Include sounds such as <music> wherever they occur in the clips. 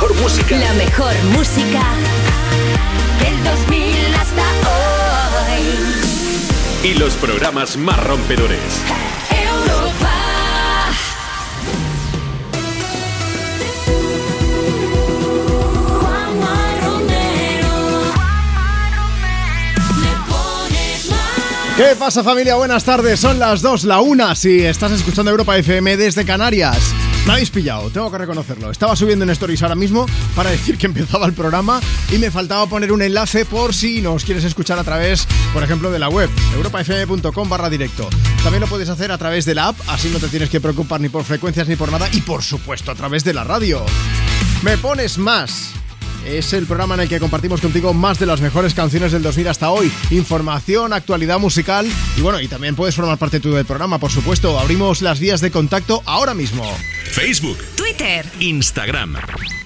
mejor música. La mejor música del 2000 hasta hoy. Y los programas más rompedores. Europa. Juanma Romero. Me pones mal. ¿Qué pasa familia? Buenas tardes, son las 2, la 1 si estás escuchando Europa FM desde Canarias. Me habéis pillado, tengo que reconocerlo. Estaba subiendo en stories ahora mismo para decir que empezaba el programa y me faltaba poner un enlace por si nos quieres escuchar a través, por ejemplo, de la web, europafm.com barra directo. También lo puedes hacer a través de la app, así no te tienes que preocupar ni por frecuencias ni por nada y por supuesto a través de la radio. Me pones más. Es el programa en el que compartimos contigo más de las mejores canciones del 2000 hasta hoy. Información, actualidad musical y bueno, y también puedes formar parte tú del programa, por supuesto. Abrimos las vías de contacto ahora mismo. Facebook, Twitter. Instagram.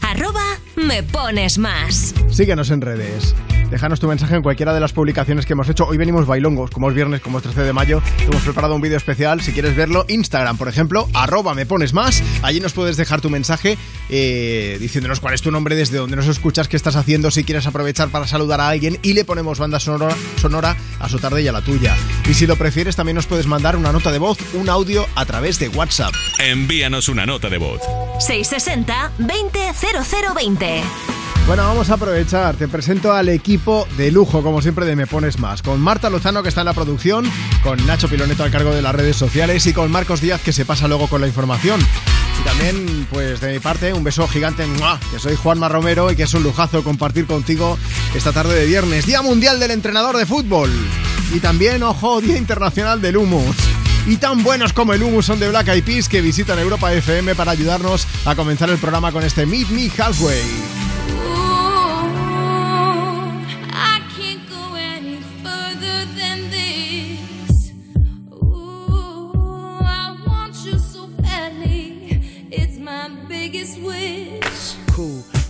Arroba me pones más. Síguenos en redes. Déjanos tu mensaje en cualquiera de las publicaciones que hemos hecho. Hoy venimos bailongos, como es viernes, como es 13 de mayo. Hemos preparado un vídeo especial. Si quieres verlo, Instagram, por ejemplo, arroba me pones más. Allí nos puedes dejar tu mensaje eh, diciéndonos cuál es tu nombre, desde dónde nos escuchas, qué estás haciendo, si quieres aprovechar para saludar a alguien y le ponemos banda sonora, sonora a su tarde y a la tuya. Y si lo prefieres, también nos puedes mandar una nota de voz, un audio a través de WhatsApp. Envíanos una nota de voz. 660 200020. Bueno, vamos a aprovechar. Te presento al equipo de lujo, como siempre, de Me Pones Más. Con Marta Lozano, que está en la producción, con Nacho Piloneto al cargo de las redes sociales y con Marcos Díaz, que se pasa luego con la información. Y también, pues de mi parte, un beso gigante, que soy Juanma Romero y que es un lujazo compartir contigo esta tarde de viernes, Día Mundial del Entrenador de Fútbol. Y también, ojo, Día Internacional del Humus. Y tan buenos como el humus son de Black Eyed Peas que visitan Europa FM para ayudarnos a comenzar el programa con este Meet Me Halfway.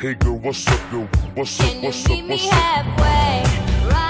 Hey girl, what's up, yo? What's up, what's up, meet me what's up?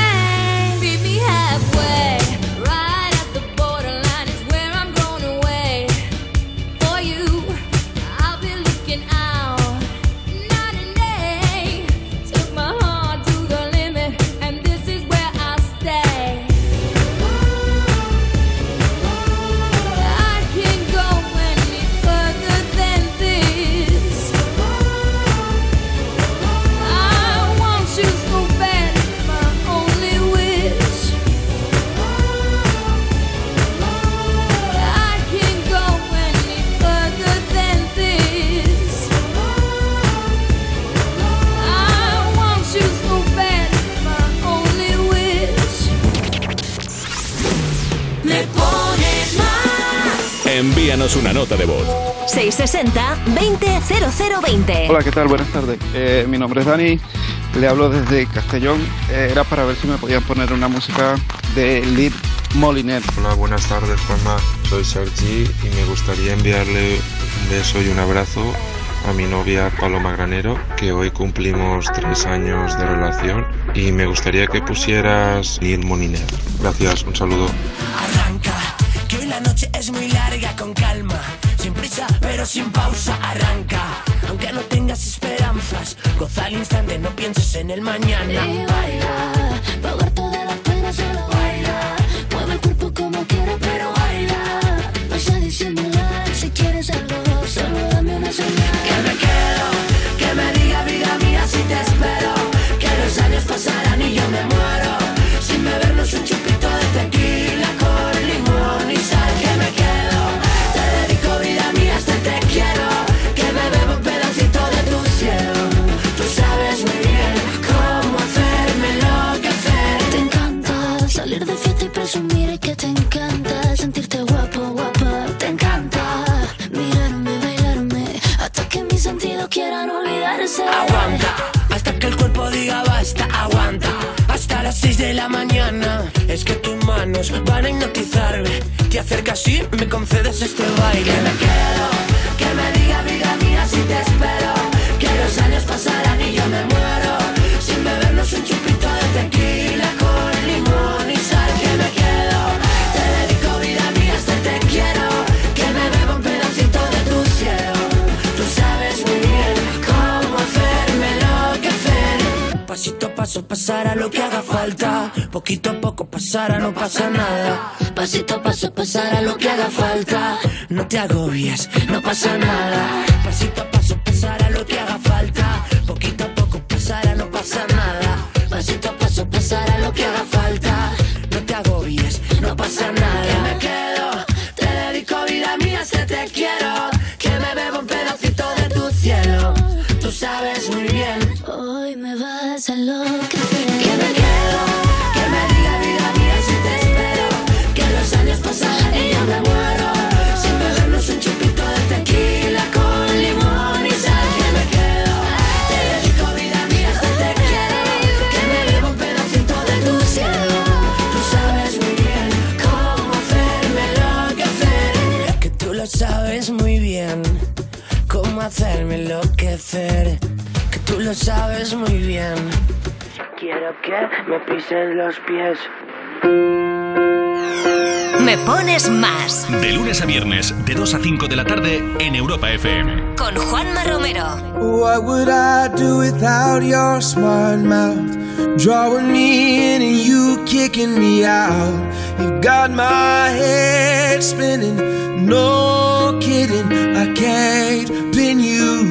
Envíanos una nota de voz. 660-200020. Hola, ¿qué tal? Buenas tardes. Eh, mi nombre es Dani, le hablo desde Castellón. Eh, era para ver si me podían poner una música de Lid Moliner. Hola, buenas tardes, Juanma. Soy Sergi y me gustaría enviarle un beso y un abrazo a mi novia Paloma Granero, que hoy cumplimos tres años de relación y me gustaría que pusieras Lil Moliner. Gracias, un saludo. Arranca, la noche es muy larga, con calma, sin prisa, pero sin pausa, arranca. Aunque no tengas esperanzas, goza al instante, no pienses en el mañana. Y baila, pa' ahogar todas las penas solo baila. Mueve el cuerpo como quiera, pero. De la mañana, es que tus manos van a hipnotizarme. Te acercas y me concedes este baile. Que me quedo, que me diga a paso pasará lo que haga falta. Poquito a poco pasará, no pasa nada. Pasito a paso pasará lo que haga falta. No te agobies, no pasa nada. Pasito a paso pasará lo que haga falta. Poquito a poco pasará, no pasa nada. Pasito a paso pasará lo que haga falta. No te agobies, no pasa nada. Que me quedo, te dedico vida mía, se te quiero. Que me bebo un pedacito de tu cielo. Tú sabes muy bien Hoy me vas a enloquecer. Lo sabes muy bien. Quiero que me pises los pies. Me pones más De lunes a viernes, de 2 a 5 de la tarde en Europa FM. con Juanma Romero. What would I do without your smart mouth? Drawing me in and you kicking me out. You got my head spinning, no kidding. I can't pin you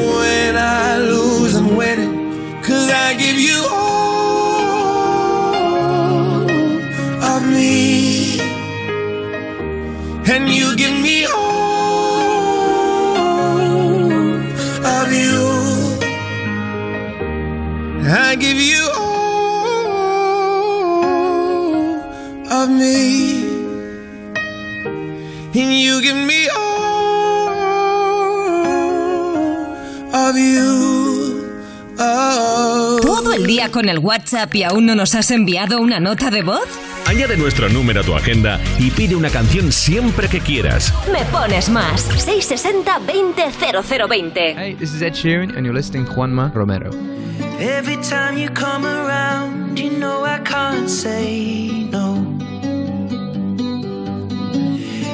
con el WhatsApp y aún no nos has enviado una nota de voz? Añade nuestro número a tu agenda y pide una canción siempre que quieras. Me pones más. 660-200020. Hey, this is Ed Sheeran and you're listening Juanma Romero. Every time you come around, you know I can't say no.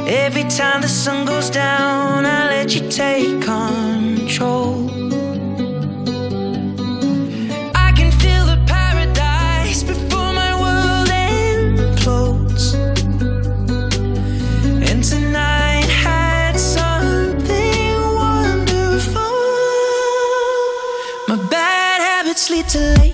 Every time the sun goes down, I let you take control. to late.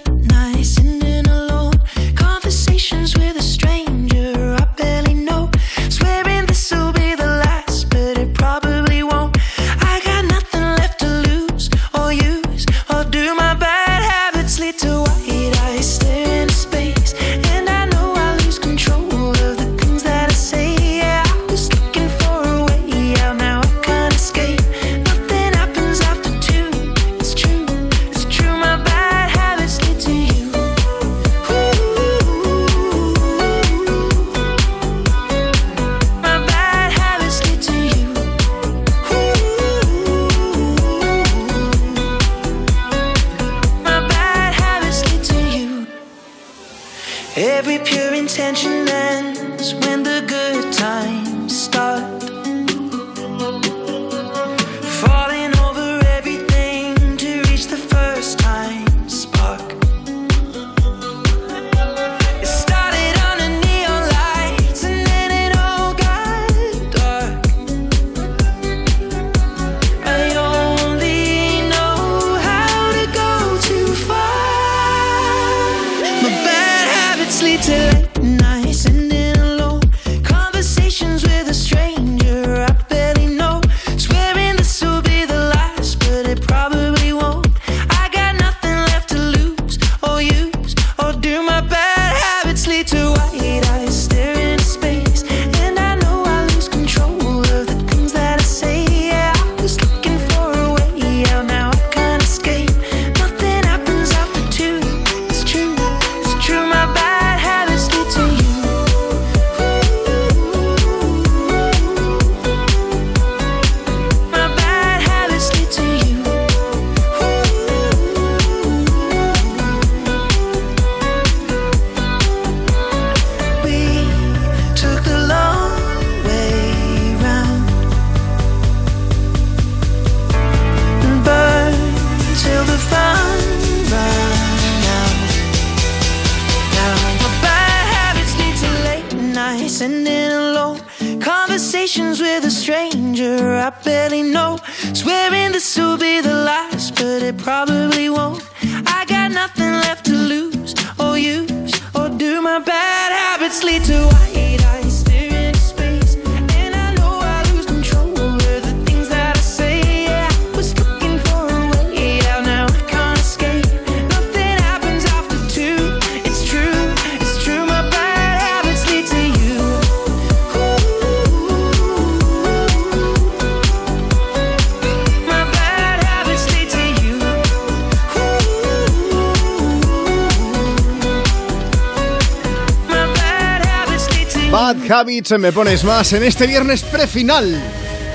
Me Pones Más en este viernes prefinal.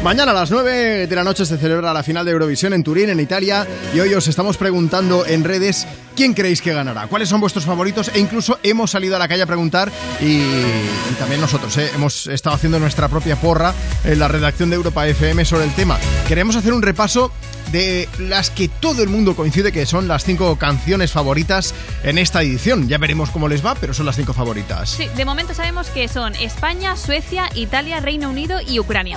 Mañana a las 9 de la noche se celebra la final de Eurovisión en Turín, en Italia, y hoy os estamos preguntando en redes quién creéis que ganará, cuáles son vuestros favoritos, e incluso hemos salido a la calle a preguntar, y, también nosotros ¿eh? hemos estado haciendo nuestra propia porra en la redacción de Europa FM sobre el tema. Queremos hacer un repaso de las que todo el mundo coincide que son las cinco canciones favoritas en esta edición. Ya veremos cómo les va, pero son las cinco favoritas. Sí, de momento sabemos que son España, Suecia, Italia, Reino Unido y Ucrania.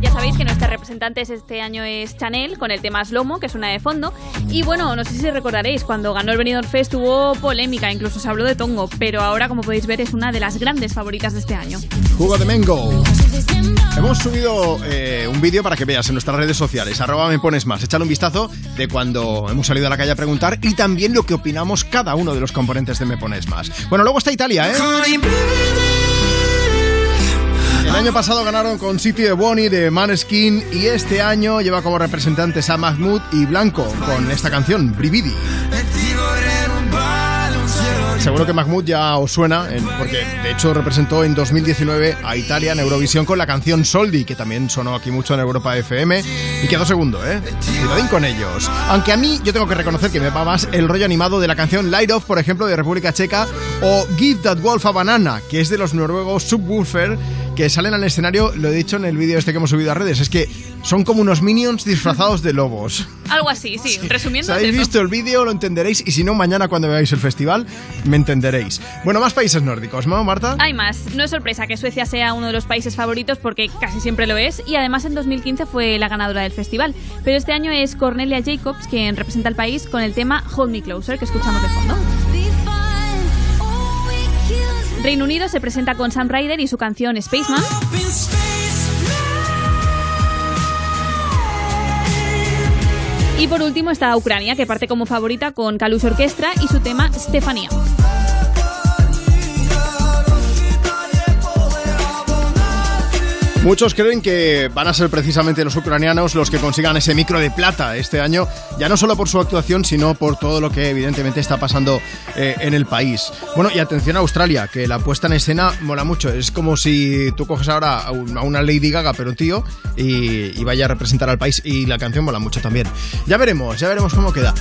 Ya sabéis que nuestra representante este año es Chanel con el tema Slomo, que suena de fondo. Y bueno, no sé si recordaréis, cuando ganó el Benidorm Fest hubo polémica, incluso se habló de Tongo, pero ahora, como podéis ver, es una de las grandes favoritas de este año. Jugo de Mengo. Hemos subido eh, un vídeo para que veas en nuestras redes sociales. Arroba me pones más. Échale un vistazo de cuando hemos salido a la calle a preguntar y también lo que opinamos cada uno de los componentes de Me pones más. Bueno, luego está Italia, ¿eh? El año pasado ganaron con City de Bonnie de Maneskin y este año lleva como representantes a Mahmoud y Blanco con esta canción, Brividi. Seguro que Mahmoud ya os suena, en- porque de hecho representó en 2019 a Italia en Eurovisión con la canción Soldi, que también sonó aquí mucho en Europa FM y quedó segundo, ¿eh? Cuidadín con ellos. Aunque a mí yo tengo que reconocer que me va más el rollo animado de la canción Light Off, por ejemplo, de República Checa, o Give That Wolf a Banana, que es de los noruegos Subwoofer, que salen al escenario, lo he dicho en el vídeo este que hemos subido a redes, es que son como unos minions disfrazados de lobos. <laughs> Algo así, sí, resumiendo. Si habéis visto el vídeo lo entenderéis y si no, mañana cuando veáis el festival me entenderéis. Bueno, más países nórdicos, ¿no, Marta? Hay más. No es sorpresa que Suecia sea uno de los países favoritos porque casi siempre lo es y además en 2015 fue la ganadora del festival. Pero este año es Cornelia Jacobs quien representa al país con el tema Hold Me Closer que escuchamos de fondo. Reino Unido se presenta con Sam Ryder y su canción Spaceman. Y por último está Ucrania, que parte como favorita con Kalush Orquestra y su tema Stefania. Muchos creen que van a ser precisamente los ucranianos los que consigan ese micro de plata este año, ya no solo por su actuación, sino por todo lo que evidentemente está pasando eh, en el país. Bueno, y atención a Australia, que la puesta en escena mola mucho. Es como si tú coges ahora a un- a una Lady Gaga, pero tío, y vaya a representar al país. Y la canción mola mucho también. Ya veremos, ya veremos cómo queda.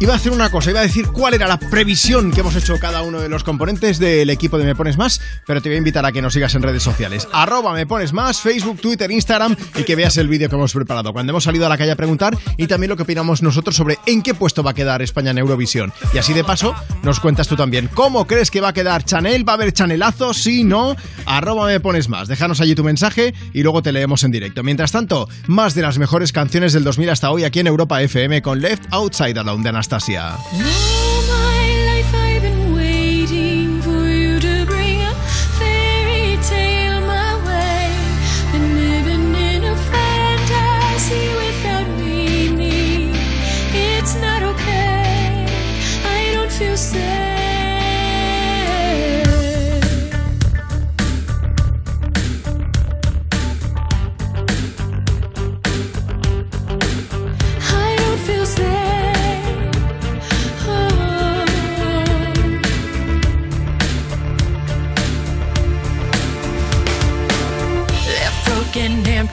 Iba a hacer una cosa, iba a decir cuál era la previsión que hemos hecho cada uno de los componentes del equipo de Me Pones Más, pero te voy a invitar a que nos sigas en redes sociales. Arroba Me Pones Más, Facebook, Twitter, Instagram y que veas el vídeo que hemos preparado cuando hemos salido a la calle a preguntar y también lo que opinamos nosotros sobre en qué puesto va a quedar España en Eurovisión. Y así de paso, nos cuentas tú también cómo crees que va a quedar Chanel, va a haber Chanelazo, sí, no, arroba Me Pones Más. Déjanos allí tu mensaje y luego te leemos en directo. Mientras tanto, más de las mejores canciones del 2000 hasta hoy aquí en Europa FM con Left Outside Alone de Anastasia. All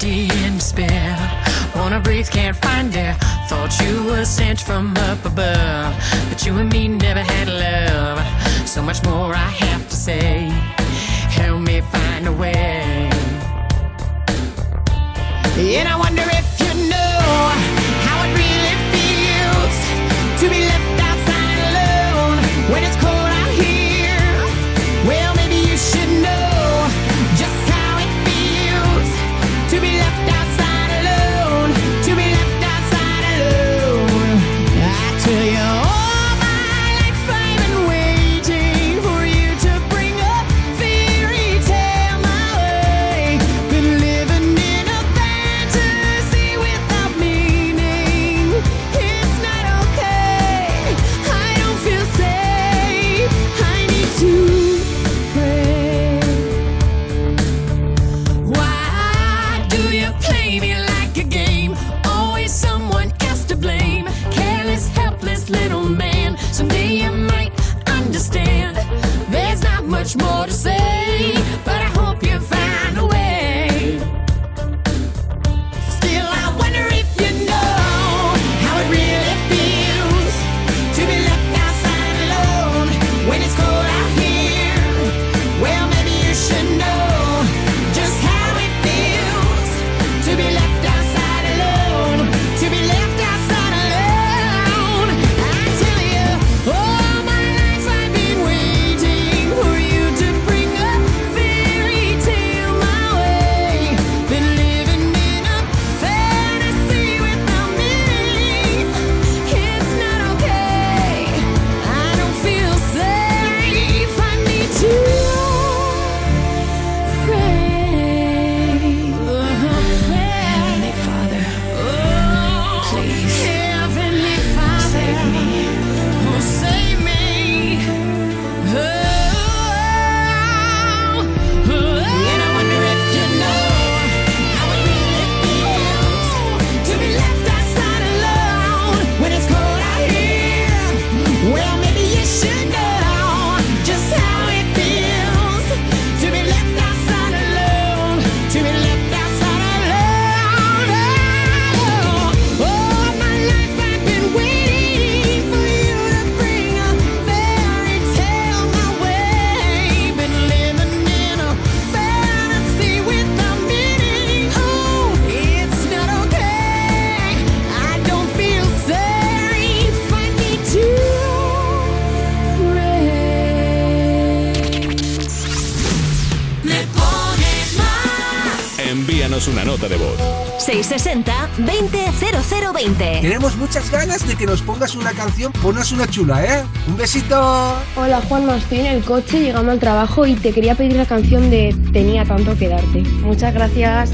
empty, in despair. Wanna breathe, can't find air. Thought you were sent from up above, but you and me never had love. So much more I have to say. Help me find a way. And I wonder if you know how it really feels to be left much more to say, but I hope you find nota de voz. 660-200020. Tenemos muchas ganas de que nos pongas una canción, ponos una chula, ¿eh? Un besito. Hola Juanma, estoy en el coche llegando al trabajo y te quería pedir la canción de Tenía tanto que darte. Muchas gracias.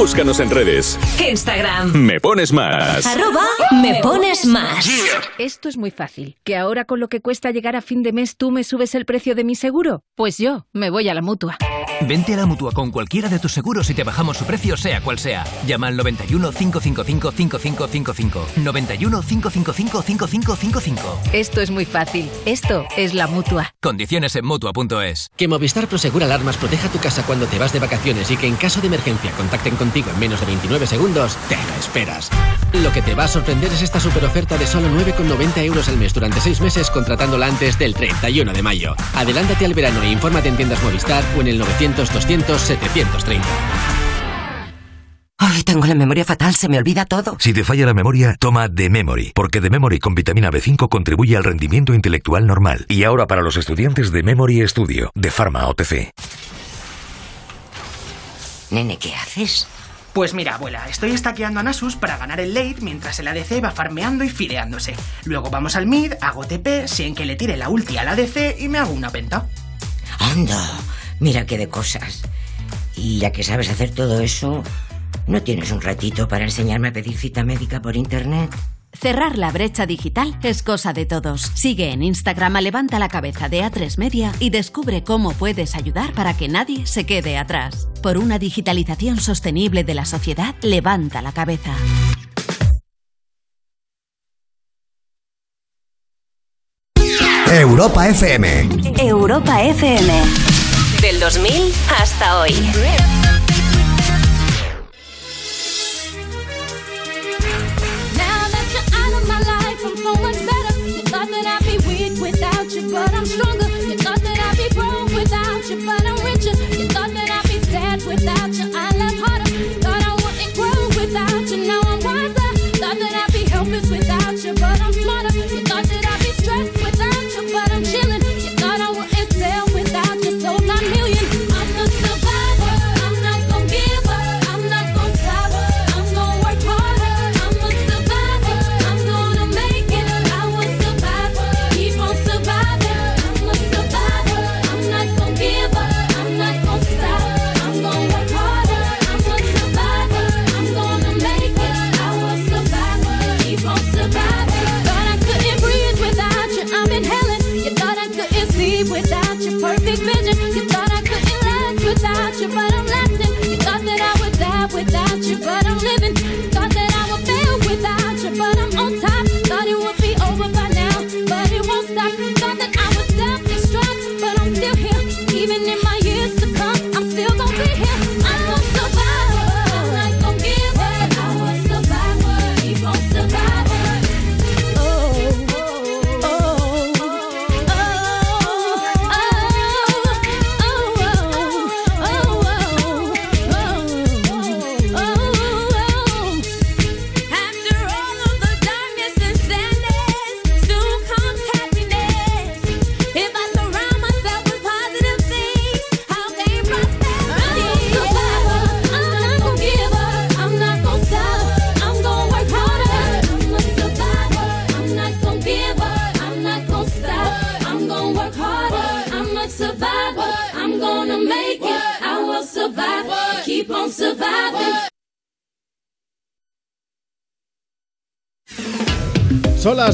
Búscanos en redes. Instagram. Me pones más. Arroba me pones más. Esto es muy fácil. ¿Que ahora con lo que cuesta llegar a fin de mes tú me subes el precio de mi seguro? Pues yo me voy a la mutua. Vente a la mutua con cualquiera de tus seguros y te bajamos su precio, sea cual sea. Llama al 91 555 5555. 91 555 5555. Esto es muy fácil. Esto es la mutua. Condiciones en mutua.es. Que Movistar Prosegur Alarmas proteja tu casa cuando te vas de vacaciones y que en caso de emergencia contacten contigo en menos de 29 segundos, te lo esperas. Lo que te va a sorprender es esta super oferta de solo 9,90 euros al mes durante 6 meses contratándola antes del 31 de mayo. Adelántate al verano e infórmate en tiendas Movistar o en el 900-200-730. Ay, tengo la memoria fatal, se me olvida todo. Si te falla la memoria, toma The Memory, porque The Memory con vitamina B5 contribuye al rendimiento intelectual normal. Y ahora para los estudiantes de Memory Studio, de Pharma OTC. Nene, ¿qué haces? Pues mira, abuela, estoy estaqueando a Nasus para ganar el late mientras el ADC va farmeando y fileándose. Luego vamos al mid, hago TP, sin que le tire la ulti al ADC y me hago una penta. Anda, mira qué de cosas. Y ya que sabes hacer todo eso, ¿no tienes un ratito para enseñarme a pedir cita médica por internet? Cerrar la brecha digital es cosa de todos. Sigue en Instagram a Levanta la Cabeza de A3 Media y descubre cómo puedes ayudar para que nadie se quede atrás. Por una digitalización sostenible de la sociedad, levanta la cabeza. Europa FM. Europa FM. Del 2000 hasta hoy. But I'm stronger. You thought that I'd be broke without you, but I'm richer. You thought that I'd be sad without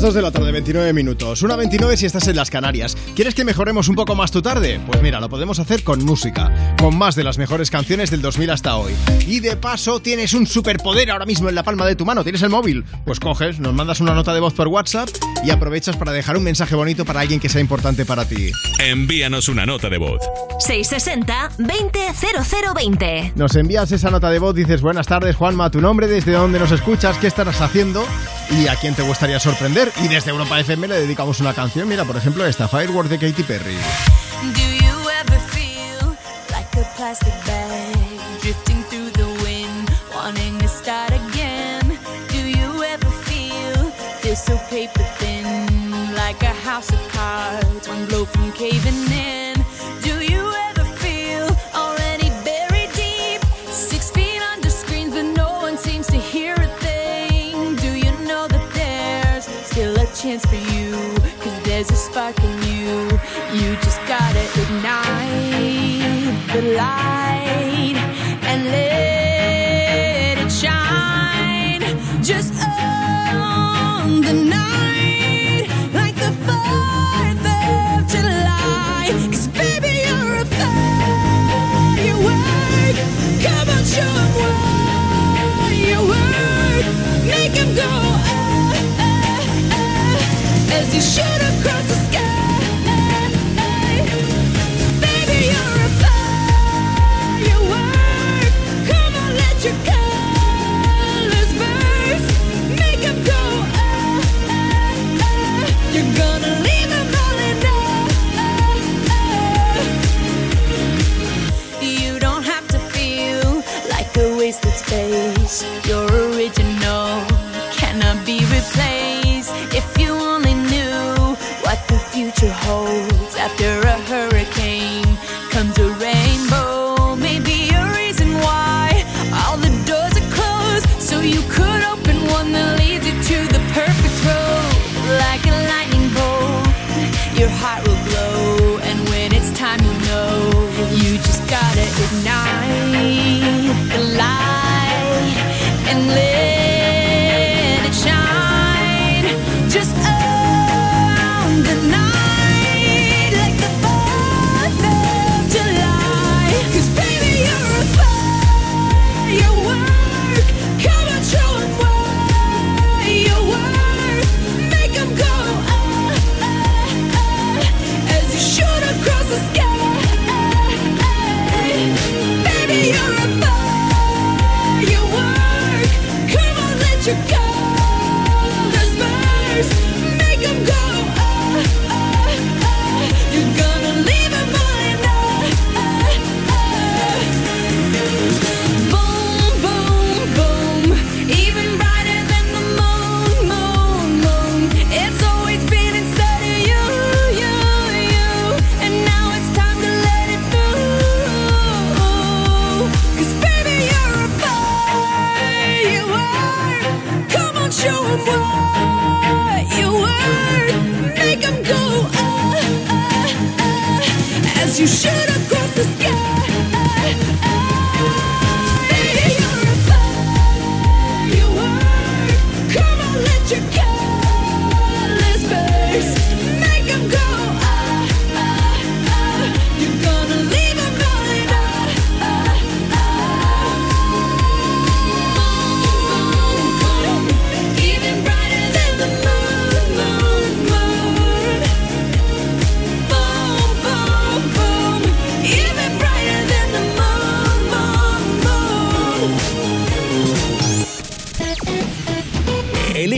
2 de la tarde, 29 minutos. Una 29 si estás en las Canarias. ¿Quieres que mejoremos un poco más tu tarde? Pues mira, lo podemos hacer con música, con más de las mejores canciones del 2000 hasta hoy. Y de paso, tienes un superpoder ahora mismo en la palma de tu mano. ¿Tienes el móvil? Pues coges, nos mandas una nota de voz por WhatsApp y aprovechas para dejar un mensaje bonito para alguien que sea importante para ti. Envíanos una nota de voz. 660-200020. Nos envías esa nota de voz, dices buenas tardes Juanma, tu nombre, desde dónde nos escuchas, qué estarás haciendo y a quién te gustaría sorprender. Y desde Europa FM le dedicamos una canción, mira, por ejemplo, esta Firework de Katy Perry. Do you ever feel like a plastic bag drifting through the wind, wanting to start again? Do you ever feel feel so paper thin, like a house of cards, one blow from caving in? fucking you. You just gotta ignite the light and let it shine. Just on the night, like the 4th of baby, you're a firework. Come on, what you're Make them go, oh, oh, oh, as you should.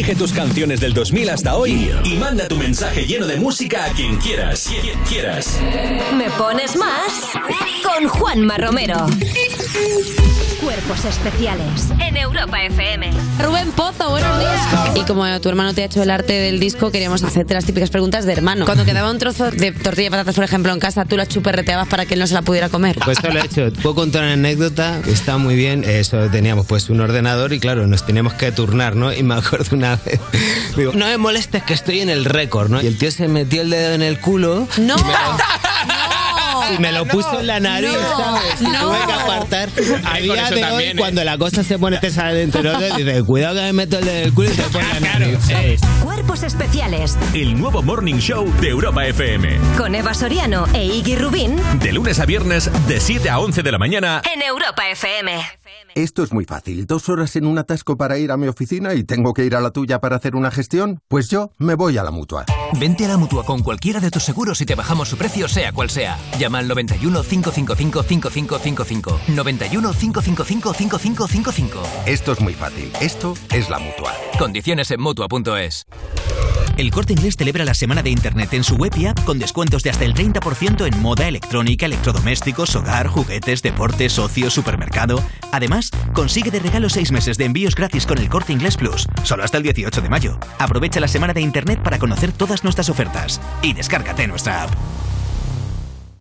Elige tus canciones del 2000 hasta hoy y manda tu mensaje lleno de música a quien quieras. Quien quieras. Me pones más con Juanma Romero. Cuerpos especiales En Europa FM. Rubén Pozo, buenos días. Y como tu hermano te ha hecho el arte del disco, queríamos hacerte las típicas preguntas de hermano. Cuando quedaba un trozo de tortilla de patatas, por ejemplo, en casa, tú la chuperreteabas para que él no se la pudiera comer. Pues eso lo he hecho. Puedo contar una anécdota está muy bien. Eso teníamos pues un ordenador y claro, nos teníamos que turnar, ¿no? Y me acuerdo una <laughs> digo, no me molestes que estoy en el récord, ¿no? Y el tío se metió el dedo en el culo. ¡No! Y me lo puso en la nariz, No, no. tuve que apartar. A Con día eso de hoy, también, ¿eh? cuando la cosa se pone te sale dentro de dice, cuidado que me meto el dedo en el culo y te pone la nariz. Cuerpos especiales El nuevo Morning Show de Europa FM. con Eva Soriano e Iggy Rubín De lunes a viernes, de 7 a 11 de la mañana. en Europa FM. Esto es muy fácil. Dos horas en un atasco para ir a mi oficina y tengo que ir a la tuya para hacer una gestión. Pues yo me voy a la mutua. Vente a la mutua con cualquiera de tus seguros y te bajamos su precio, sea cual sea. Llama al 91 555 5555. 91 555 5555. Esto es muy fácil. Esto es la mutua. Condiciones en mutua.es. El Corte Inglés celebra la semana de Internet en su web y app con descuentos de hasta el 30% en moda, electrónica, electrodomésticos, hogar, juguetes, deportes, ocio, supermercado. Además, consigue de regalo 6 meses de envíos gratis con el Corte Inglés Plus, solo hasta el 18 de mayo. Aprovecha la semana de Internet para conocer todas nuestras ofertas y descárgate nuestra app.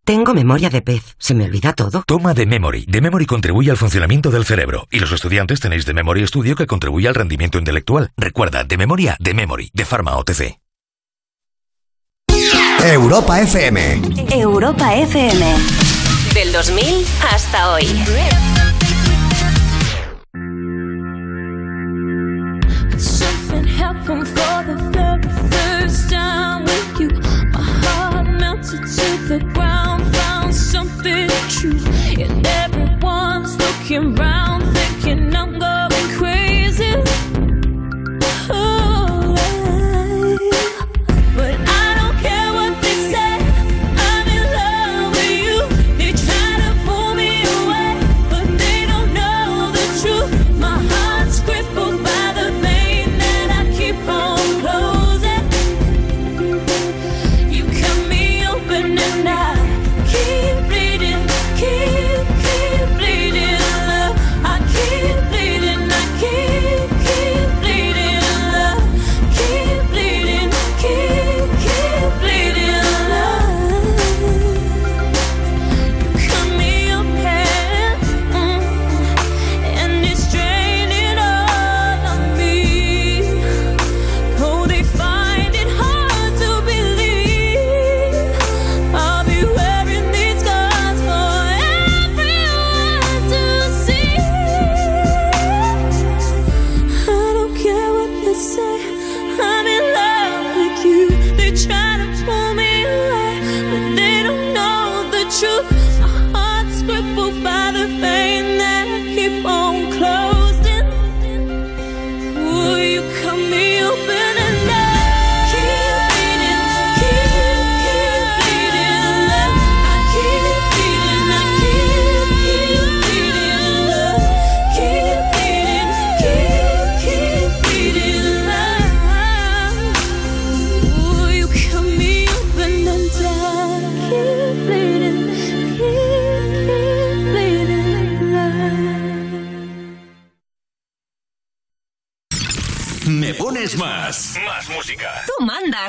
Tengo memoria de pez. Se me olvida todo. Toma de Memory. De Memory contribuye al funcionamiento del cerebro. Y los estudiantes tenéis de Memory Studio que contribuye al rendimiento intelectual. Recuerda, de memoria, de Memory, de Pharma OTC. Europa FM. Europa FM. Del 2000 hasta hoy. Looking round,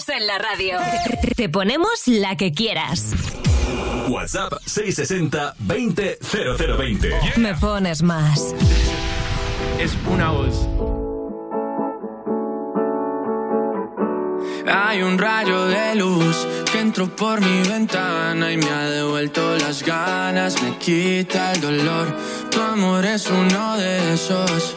En la radio. Te ponemos la que quieras. WhatsApp 660 20 0020. Me pones más. Es una voz. Hay un rayo de luz que entró por mi ventana y me ha devuelto las ganas, me quita el dolor. Tu amor es uno de esos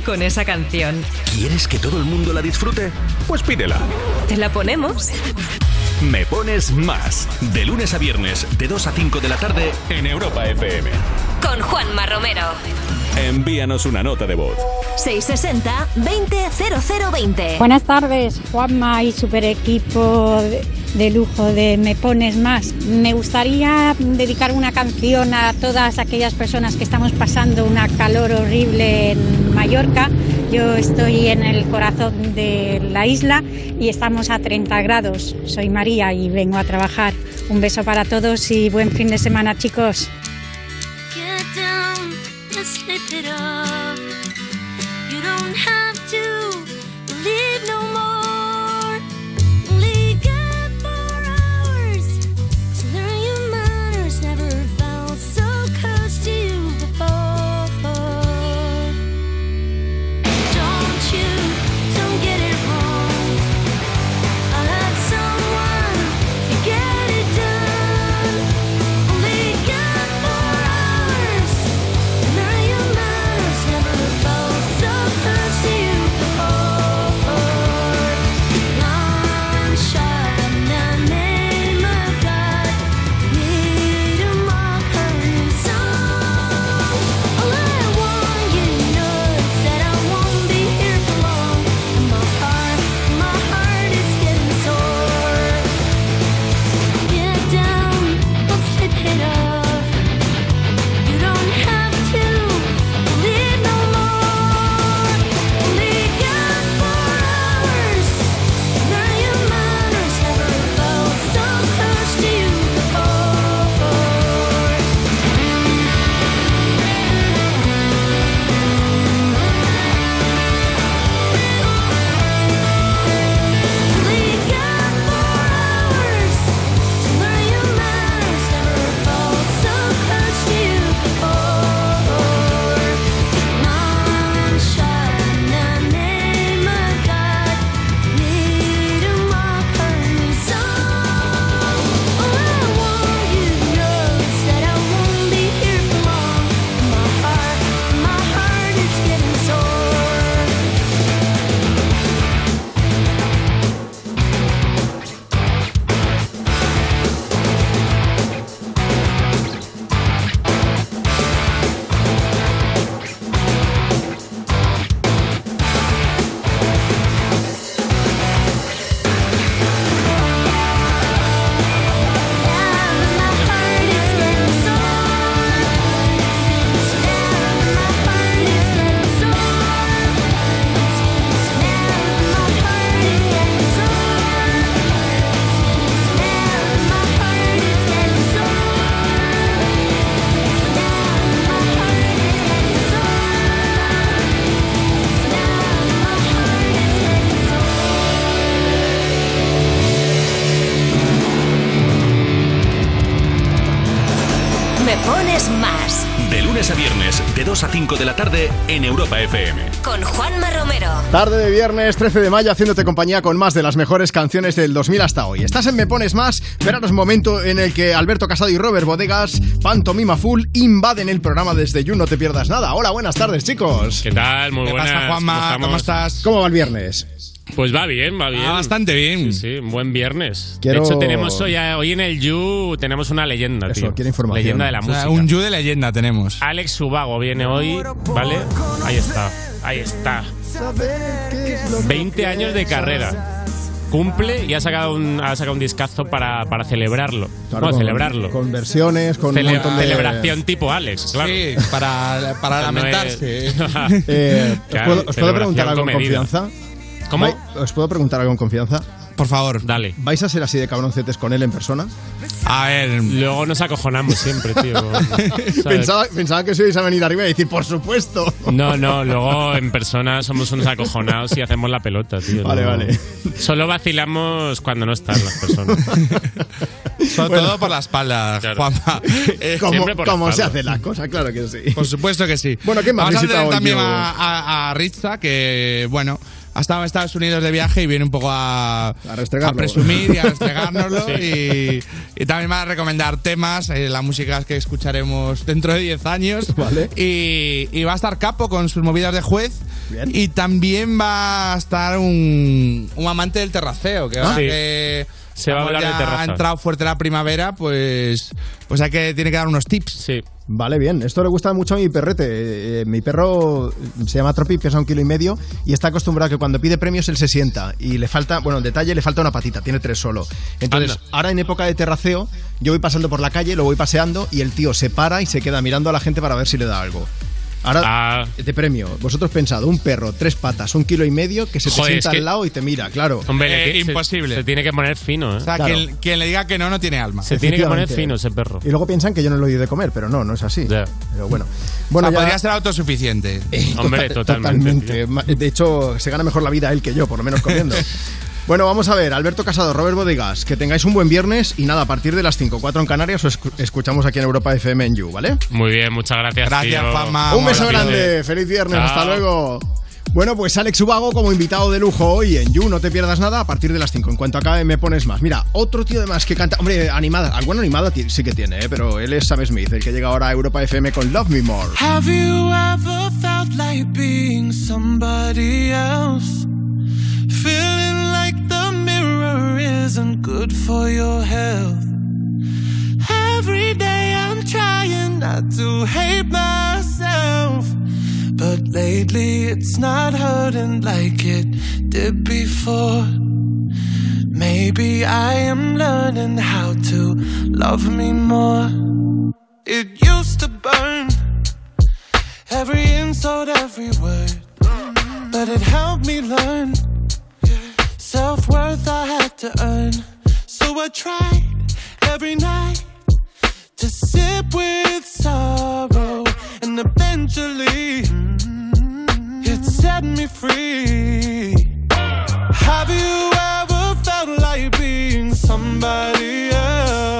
con esa canción. ¿Quieres que todo el mundo la disfrute? Pues pídela. ¿Te la ponemos? Me pones más. De lunes a viernes, de 2 a 5 de la tarde, en Europa FM. Con Juanma Romero. Envíanos una nota de voz. 660 200020. Buenas tardes, Juanma y super equipo de, de lujo de Me Pones Más. Me gustaría dedicar una canción a todas aquellas personas que estamos pasando una calor horrible en Mallorca. Yo estoy en el corazón de la isla y estamos a 30 grados. Soy María y vengo a trabajar. Un beso para todos y buen fin de semana, chicos. En Europa FM. Con Juanma Romero. Tarde de viernes 13 de mayo haciéndote compañía con más de las mejores canciones del 2000 hasta hoy. Estás en Me Pones Más, pero ahora es momento en el que Alberto Casado y Robert Bodegas, Pantomima Full, invaden el programa desde You, no te pierdas nada. Hola, buenas tardes, chicos. ¿Qué tal? Muy ¿Qué buenas. pasa, Juanma? ¿Cómo estás? ¿Cómo va el viernes? Pues va bien, va bien. Ah, bastante bien. Sí, sí, un buen viernes. Quiero- De hecho, tenemos hoy, hoy en el You tenemos una leyenda, Eso, tío. quiero información. Leyenda de la O sea, música. un you de leyenda tenemos. Alex Subago viene hoy, ¿vale? Ahí está, ahí está. 20 años de carrera. Cumple y ha sacado un, ha sacado un discazo para, para celebrarlo. Claro, no, con- celebrarlo. Con versiones, con Cele- un montón de... Celebración tipo Alex, claro. Sí, para, para <laughs> lamentarse. <laughs> Eh, Claro, ¿os, puedo, os puedo preguntar algo comedida. confianza? ¿Cómo? Vai- ¿Os puedo preguntar algo en confianza? Por favor. Dale. ¿Vais a ser así de cabroncetes con él en persona? A ver. Luego nos acojonamos siempre, tío. <laughs> Pensaba, pensaba que os ibais a venir arriba y decir, por supuesto. No, no, luego en persona somos unos acojonados y hacemos la pelota, tío. Vale, no. vale. Solo vacilamos cuando no están las personas. <laughs> Sobre todo por la espalda, Claro. Juanma. Eh, <laughs> ¿Cómo, siempre por la cómo se hace la cosa? Claro que sí. Por supuesto que sí. Bueno, ¿qué más Vamos a tener también yo? a, a, a Ritza, que, bueno, ha estado en Estados Unidos de viaje y viene un poco a, presumir y a <laughs> restregárnoslo. Sí. y, y también va a recomendar temas, eh, la música que escucharemos dentro de 10 años. <laughs> Vale. Y, y va a estar Capo con sus movidas de juez. Bien. Y también va a estar un, un amante del terraceo, que Sí. que Se va a hablar de ya terrazas. ha entrado fuerte la primavera, pues, pues hay que, tiene que dar unos tips. Sí. Vale, bien. Esto le gusta mucho a mi perrete. Eh, eh, mi perro se llama Tropi, pesa un kilo y medio y está acostumbrado a que cuando pide premios él se sienta y le falta, bueno, el detalle le falta una patita, tiene tres solo. Entonces, Anda. ahora en época de terraceo, yo voy pasando por la calle, lo voy paseando y el tío se para y se queda mirando a la gente para ver si le da algo. Ahora, Ah. de premio, vosotros pensad, un perro, tres patas, un kilo y medio, que se te Joder, sienta es que- al lado y te mira, claro. Hombre, Eh, se- imposible. Se, tiene que poner fino, ¿eh? O sea, Claro. quien, quien le diga que no, no tiene alma. Se tiene que poner Efectivamente. fino ese perro. Y luego piensan que yo no lo doy de comer, pero no, no es así. Ya. Pero bueno. O Bueno, sea, ya- podría ser autosuficiente. Hombre, Tota- <laughs> totalmente. Ma- De hecho, se gana mejor la vida él que yo, por lo menos comiendo. <laughs> bueno, vamos a ver, Alberto Casado, Robert Bodegas, que tengáis un buen viernes y nada, a partir de las 5, 4 en Canarias os escu- escuchamos aquí en Europa FM en You, ¿vale? Muy bien, muchas gracias. Gracias, tío. Juanma. un beso grande, feliz viernes, Chao. hasta luego. Bueno, pues Alex Ubago como invitado de lujo hoy en You, no te pierdas nada a partir de las 5. En cuanto acabe me pones más. Mira, otro tío de más que canta, hombre, animada, alguna animada sí que tiene, ¿eh? pero él es Sam Smith, el que llega ahora a Europa FM con Love Me More. Have you ever felt like being somebody else? Feeling mirror isn't good for your health. Every day I'm trying not to hate myself. But lately it's not hurting like it did before. Maybe I am learning how to love me more. It used to burn every insult, every word, but it helped me learn self worth I had to earn. So I tried every night to sip with sorrow, and eventually mm-hmm, it set me free. Have you ever felt like being somebody else?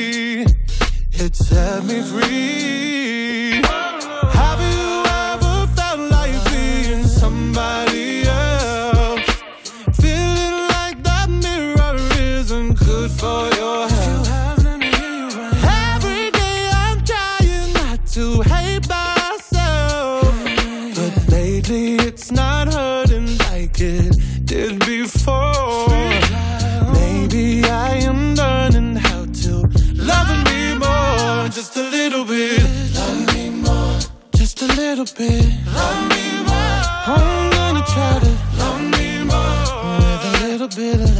it set me free. Bit. Love me more. I'm gonna try to love me more with a little bit of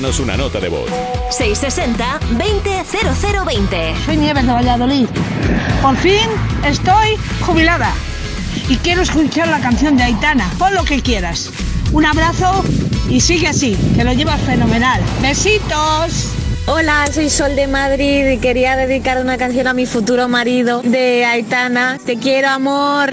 Envíanos una nota de voz. 660-200020. Soy Nieves de Valladolid. Por fin estoy jubilada y quiero escuchar la canción de Aitana. Pon lo que quieras. Un abrazo y sigue así, que lo llevas fenomenal. Besitos. Hola, soy Sol de Madrid y quería dedicar una canción a mi futuro marido de Aitana. Te quiero, amor.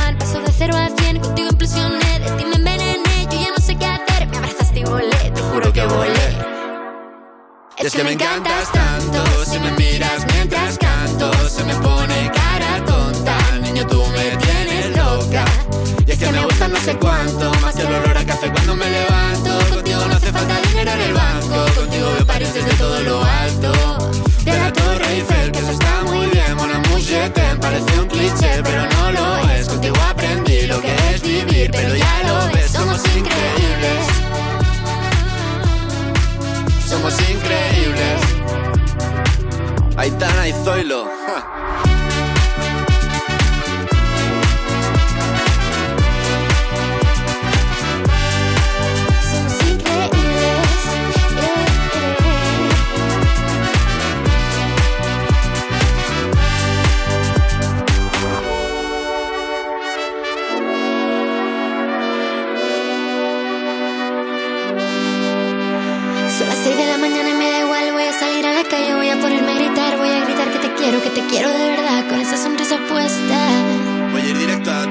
paso de 0 a 100, contigo implosioné, de ti me envenené, yo ya no sé qué hacer, me abrazaste y volé, te juro que volé. Es que me encantas tanto Si me miras mientras canto. Se me pone cara tonta. Niño, tú me tienes loca. Y es que me gusta no sé cuánto Más que el olor a café cuando me levanto Falta dinero en el banco Contigo veo París desde todo lo alto De la Torre Eiffel, que eso está muy bien Mon amour, je t'aime, parece un cliché Pero no lo es, contigo aprendí lo que es vivir Pero ya lo ves, somos increíbles somos increíbles. Aitana y Zoilo. ja. <laughs>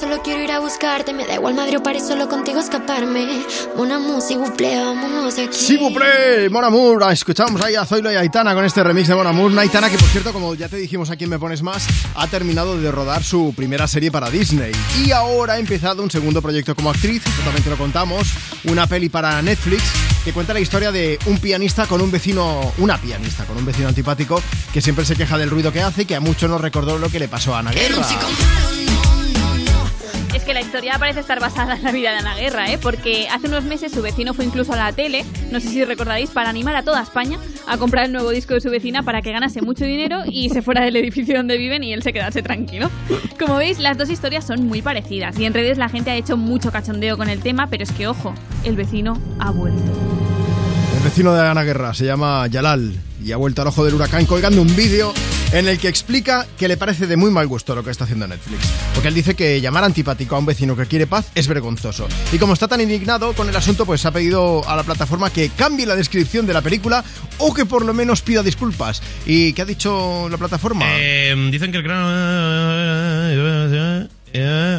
Solo quiero ir a buscarte. Me da igual Madrid o París, solo contigo escaparme. Una música, vámonos de aquí. Sí, buple, Mon Amour. Escuchamos ahí a Zoilo y a Aitana con este remix de Mon Amour. Una Aitana que, por cierto, como ya te dijimos aquí en Me Pones Más, ha terminado de rodar su primera serie para Disney. Y ahora ha empezado un segundo proyecto como actriz, esto también te lo contamos, una peli para Netflix que cuenta la historia de un pianista con un vecino, una pianista con un vecino antipático que siempre se queja del ruido que hace y que a muchos nos recordó lo que le pasó a Ana Guerra. Es que la historia parece estar basada en la vida de Ana Guerra, ¿eh? Porque hace unos meses su vecino fue incluso a la tele, no sé si recordaréis, para animar a toda España a comprar el nuevo disco de su vecina para que ganase mucho dinero y se fuera del edificio donde viven y él se quedase tranquilo. Como veis, las dos historias son muy parecidas y en redes la gente ha hecho mucho cachondeo con el tema, pero es que ojo, el vecino ha vuelto. El vecino de Ana Guerra se llama Yalal y ha vuelto al ojo del huracán colgando un vídeo en el que explica que le parece de muy mal gusto lo que está haciendo Netflix. Porque él dice que llamar antipático a un vecino que quiere paz es vergonzoso. Y como está tan indignado con el asunto, pues ha pedido a la plataforma que cambie la descripción de la película o que por lo menos pida disculpas. ¿Y qué ha dicho la plataforma? Eh, dicen que el cráneo...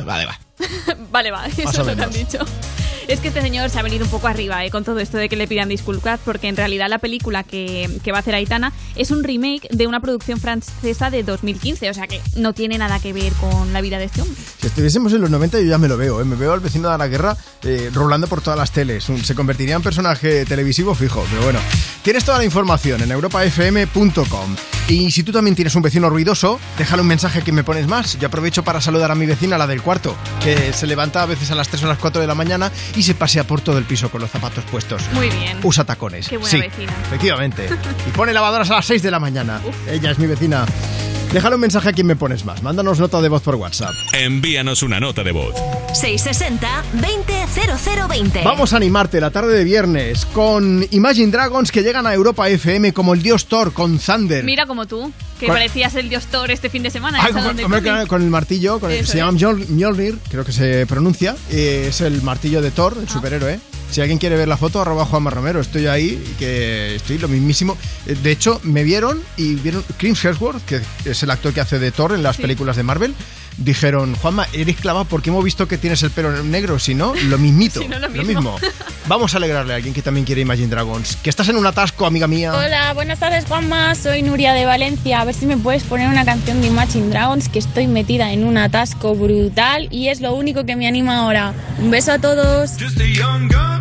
Vale, va. vale, va, eso es lo que han dicho. Es que este señor se ha venido un poco arriba eh, con todo esto de que le pidan disculpas, porque en realidad la película que, que va a hacer Aitana es un remake de una producción francesa de 2015, o sea que no tiene nada que ver con la vida de este hombre. Si estuviésemos en los 90 yo ya me lo veo, ¿eh? me veo al vecino de la guerra eh, rolando por todas las teles. Se convertiría en personaje televisivo fijo, pero bueno. Tienes toda la información en europafm.com. Y si tú también tienes un vecino ruidoso, déjale un mensaje que me pones más. Yo aprovecho para saludar a mi vecina, la del cuarto, que se levanta a veces a las 3 o las 4 de la mañana y se pasea por todo el piso con los zapatos puestos. Muy bien. Usa tacones. Qué buena sí, vecina. efectivamente. <laughs> Y pone lavadoras a las 6 de la mañana. Ella es mi vecina. Déjale un mensaje a quien me pones más. Mándanos nota de voz por WhatsApp. Envíanos una nota de voz. 660-200020. Vamos a animarte la tarde de viernes con Imagine Dragons que llegan a Europa FM como el dios Thor con Thunder. Mira como tú, que ¿Cuál? parecías el dios Thor este fin de semana. Salón con, el martillo, con el- se llama Mjol- Mjolnir, creo que se pronuncia. eh, es el martillo de Thor, el Ah. superhéroe. Si alguien quiere ver la foto, arroba Juanma Romero. Estoy ahí, que estoy lo mismísimo. Eh, De hecho, me vieron y vieron Chris Hemsworth, que es el actor que hace de Thor en las Sí. películas de Marvel. Dijeron, Juanma, eres clavado porque hemos visto que tienes el pelo negro. Si no, lo mismito. <laughs> Si no, lo lo mismo. mismo. <laughs> Vamos a alegrarle a alguien que también quiere Imagine Dragons. Que estás en un atasco, amiga mía. Hola, buenas tardes Juanma, soy Nuria de Valencia. A ver si me puedes poner una canción de Imagine Dragons que estoy metida en un atasco brutal y es lo único que me anima ahora. Un beso a todos. Just a young gun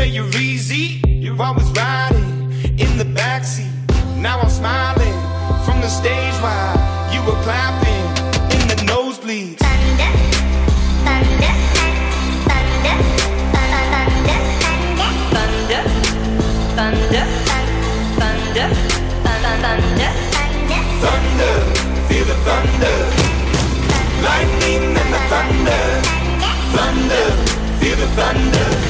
Say you're easy. You're always riding in the backseat. Now I'm smiling from the stage while you were clapping in the nosebleeds. thunder, thunder, thunder, thunder, thunder, thunder, thunder, Thunder, thunder, feel the thunder. Lightning and the thunder. Thunder, feel the thunder.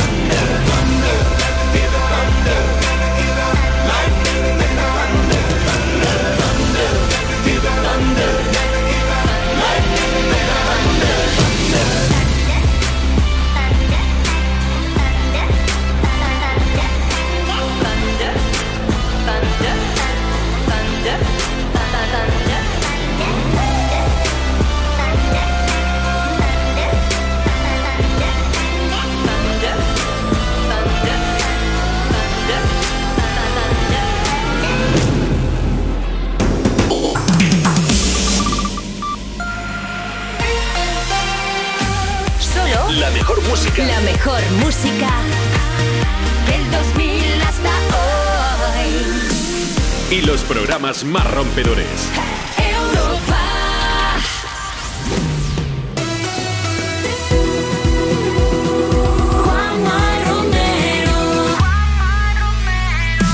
Mejor música. la mejor música del 2000 hasta hoy. Y los programas más rompedores. Europa. Juanma Romero.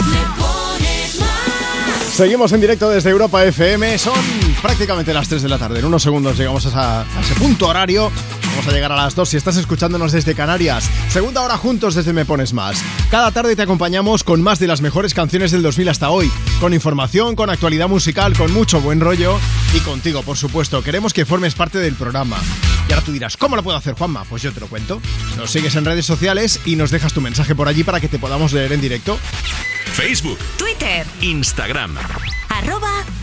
Me pones más. Seguimos en directo desde Europa FM. Son prácticamente las 3 de la tarde. En unos segundos llegamos a, esa- a ese punto horario Vamos a llegar a las 2 si estás escuchándonos desde Canarias. Segunda hora juntos desde Me Pones Más. Cada tarde te acompañamos con más de las mejores canciones del 2000 hasta hoy. Con información, con actualidad musical, con mucho buen rollo y contigo, por supuesto. Queremos que formes parte del programa. Y ahora tú dirás, ¿cómo lo puedo hacer, Juanma? Pues yo te lo cuento. Nos sigues en redes sociales y nos dejas tu mensaje por allí para que te podamos leer en directo. Facebook, Twitter, Instagram.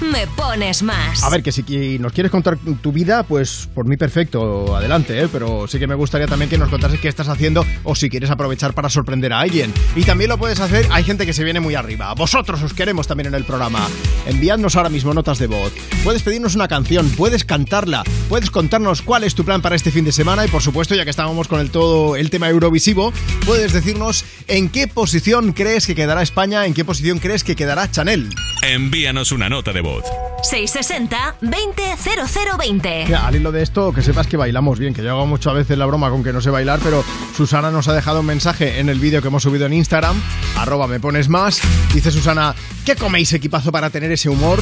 Me pones más. A ver, que si nos quieres contar tu vida, pues por mí perfecto, adelante, ¿eh? pero sí que me gustaría también que nos contases qué estás haciendo o si quieres aprovechar para sorprender a alguien. Y también lo puedes hacer, hay gente que se viene muy arriba. Vosotros os queremos también en el programa. Enviadnos ahora mismo notas de voz. Puedes pedirnos una canción, puedes cantarla, puedes contarnos cuál es tu plan para este fin de semana y por supuesto, ya que estábamos con el todo el tema eurovisivo, puedes decirnos en qué posición crees que quedará España, en qué posición crees que quedará Chanel. Envíanos una nota de voz. 660 200020. Mira, al hilo de esto, que sepas que bailamos bien, que yo hago muchas veces la broma con que no sé bailar, pero Susana nos ha dejado un mensaje en el vídeo que hemos subido en Instagram, arroba me pones más. Dice Susana, ¿qué coméis equipazo para tener ese humor?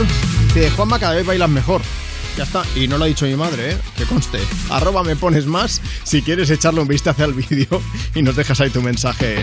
Dice, Juanma, cada vez bailas mejor. Ya está, y no lo ha dicho mi madre, ¿eh? que conste. Arroba me pones más si quieres echarle un vistazo al vídeo y nos dejas ahí tu mensaje.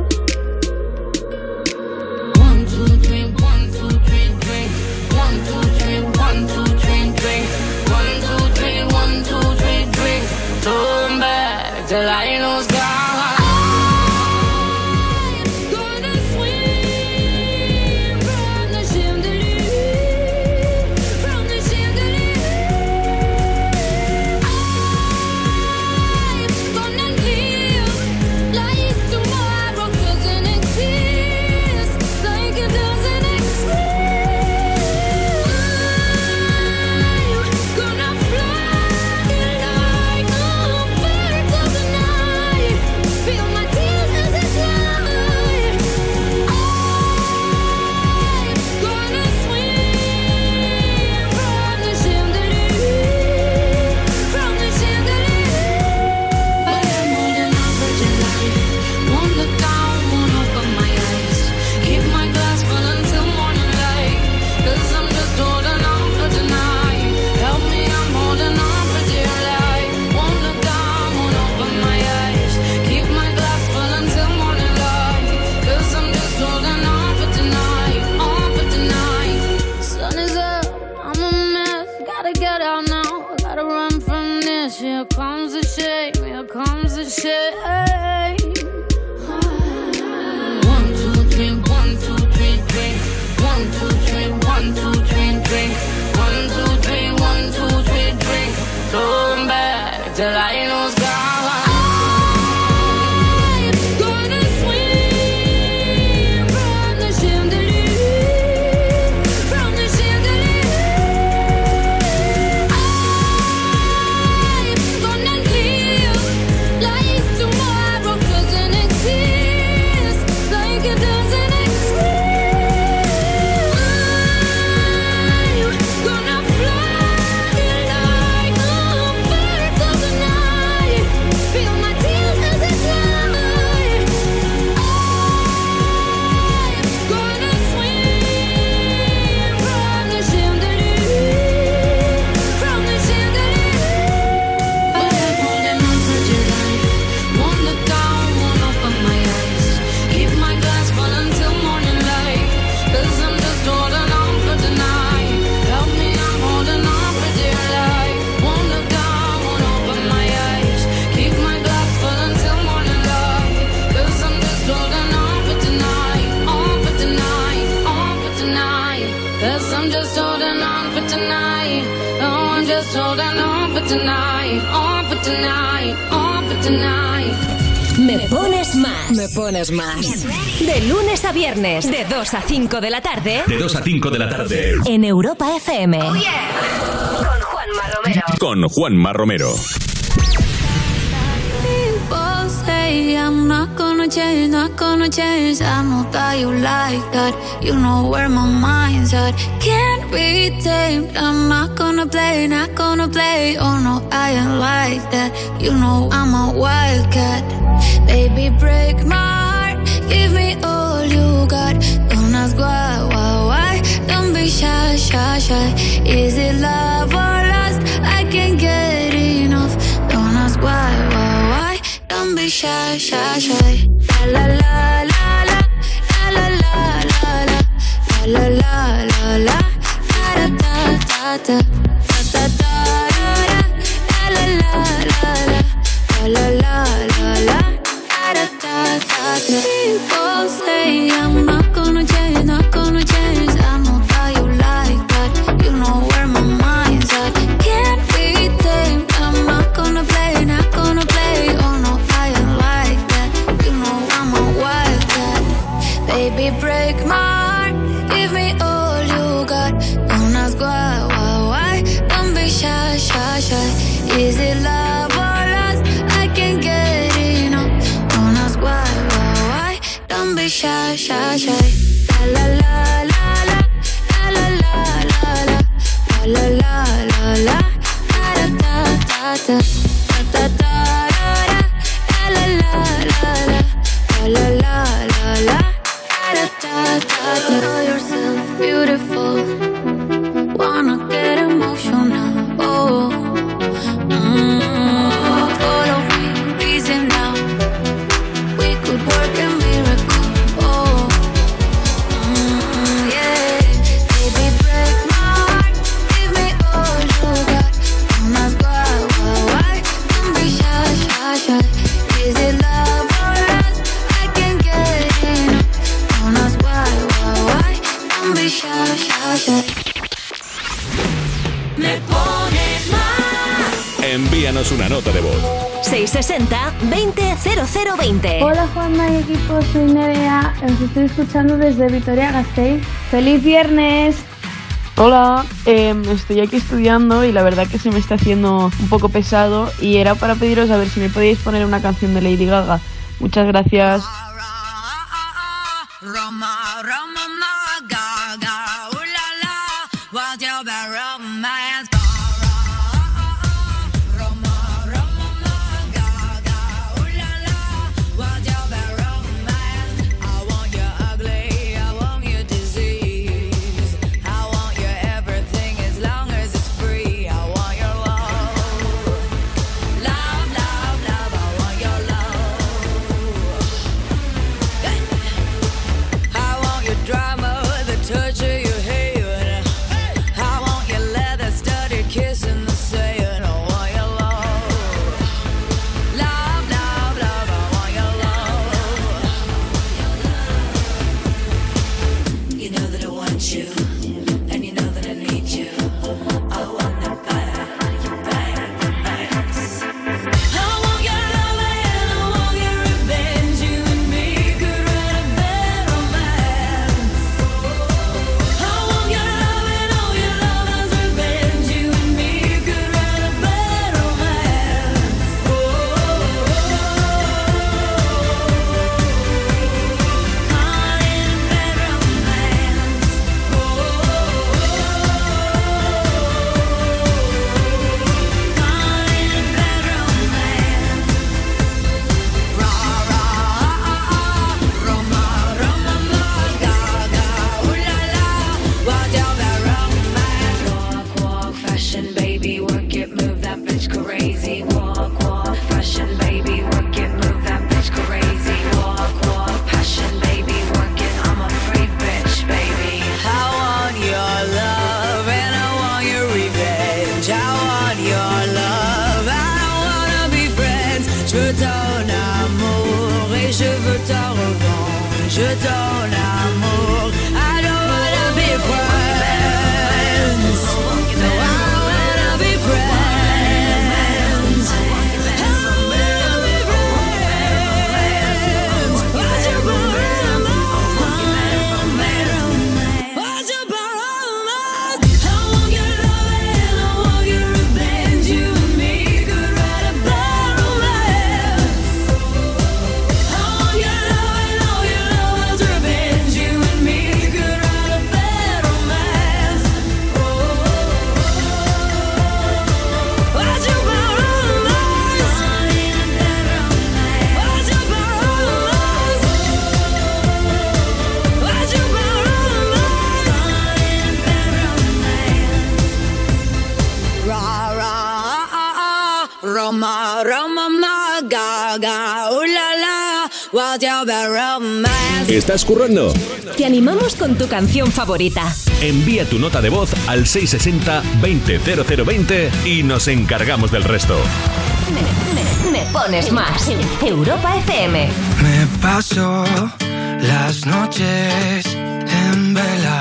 Till I lose 2 a 5 de la tarde. De 2 a 5 de la tarde. En Europa FM. Oh, yeah. Con Juanma Romero. Con Juanma Romero. say I'm not gonna change, not gonna change. I know that you like that. You know where my mind's at. Can't be tamed. I'm not gonna play, not gonna play. Oh no, I ain't like that. You know I'm a wildcat. Baby, break my heart. Give me shy, shy, shy. Is it love or lust? I can't get enough. Don't ask why, why, why. Don't be shy, shy, shy. La la. la. Vitoria Gasteiz. ¡Feliz viernes! Hola, em, estoy aquí estudiando y la verdad que se me está haciendo un poco pesado y era para pediros a ver si me podíais poner una canción de Lady Gaga. Muchas gracias. ¿Estás currando? Te animamos con tu canción favorita. Envía tu nota de voz al 660-200020 y nos encargamos del resto. Me, me pones más. Europa FM. Me paso las noches en vela.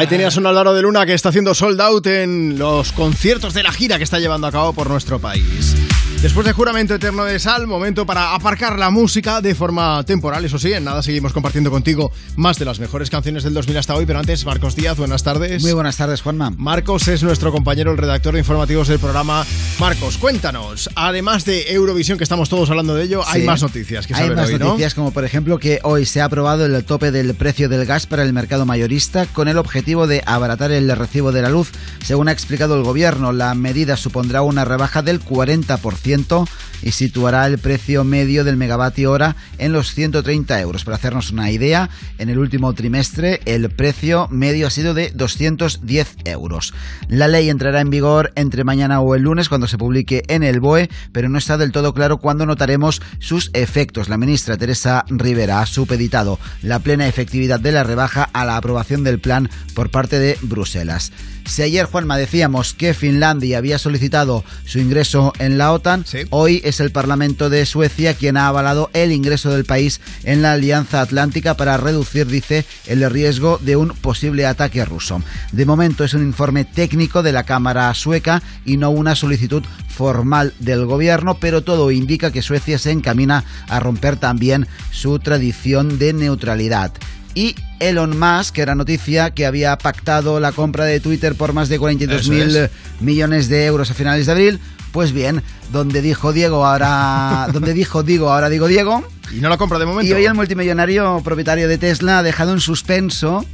Ahí tenías un Álvaro de Luna que está haciendo sold out en los conciertos de la gira que está llevando a cabo por nuestro país. Después de Juramento Eterno de Sal, momento para aparcar la música de forma temporal, eso sí, en nada seguimos compartiendo contigo más de las mejores canciones del 2000 hasta hoy, pero antes, Marcos Díaz, buenas tardes. Muy buenas tardes, Juanma. Marcos es nuestro compañero, el redactor de informativos del programa. Marcos, cuéntanos, además de Eurovisión, que estamos todos hablando de ello, hay más noticias que Hay saber más hoy, ¿no? noticias, como por ejemplo que hoy se ha aprobado el tope del precio del gas para el mercado mayorista con el objetivo de abaratar el recibo de la luz. Según ha explicado el gobierno, la medida supondrá una rebaja del 40% y situará el precio medio del megavatio hora en los 130 euros. Para hacernos una idea, en el último trimestre el precio medio ha sido de 210 euros. La ley entrará en vigor entre mañana o el lunes cuando se publique en el BOE, pero no está del todo claro cuándo notaremos sus efectos. La ministra Teresa Rivera ha supeditado la plena efectividad de la rebaja a la aprobación del plan por parte de Bruselas. Si ayer, Juanma, decíamos que Finlandia había solicitado su ingreso en la OTAN, hoy es el Parlamento de Suecia quien ha avalado el ingreso del país en la Alianza Atlántica para reducir, dice, el riesgo de un posible ataque ruso. De momento es un informe técnico de la Cámara sueca y no una solicitud formal del gobierno, pero todo indica que Suecia se encamina a romper también su tradición de neutralidad. Y Elon Musk, que era noticia que había pactado la compra de Twitter por más de 42 Eso mil es. millones de euros a finales de abril. Pues bien, donde dijo Diego, ahora. <laughs> donde dijo Diego, ahora digo Diego. Y no la compra de momento. Y hoy el multimillonario propietario de Tesla ha dejado en suspenso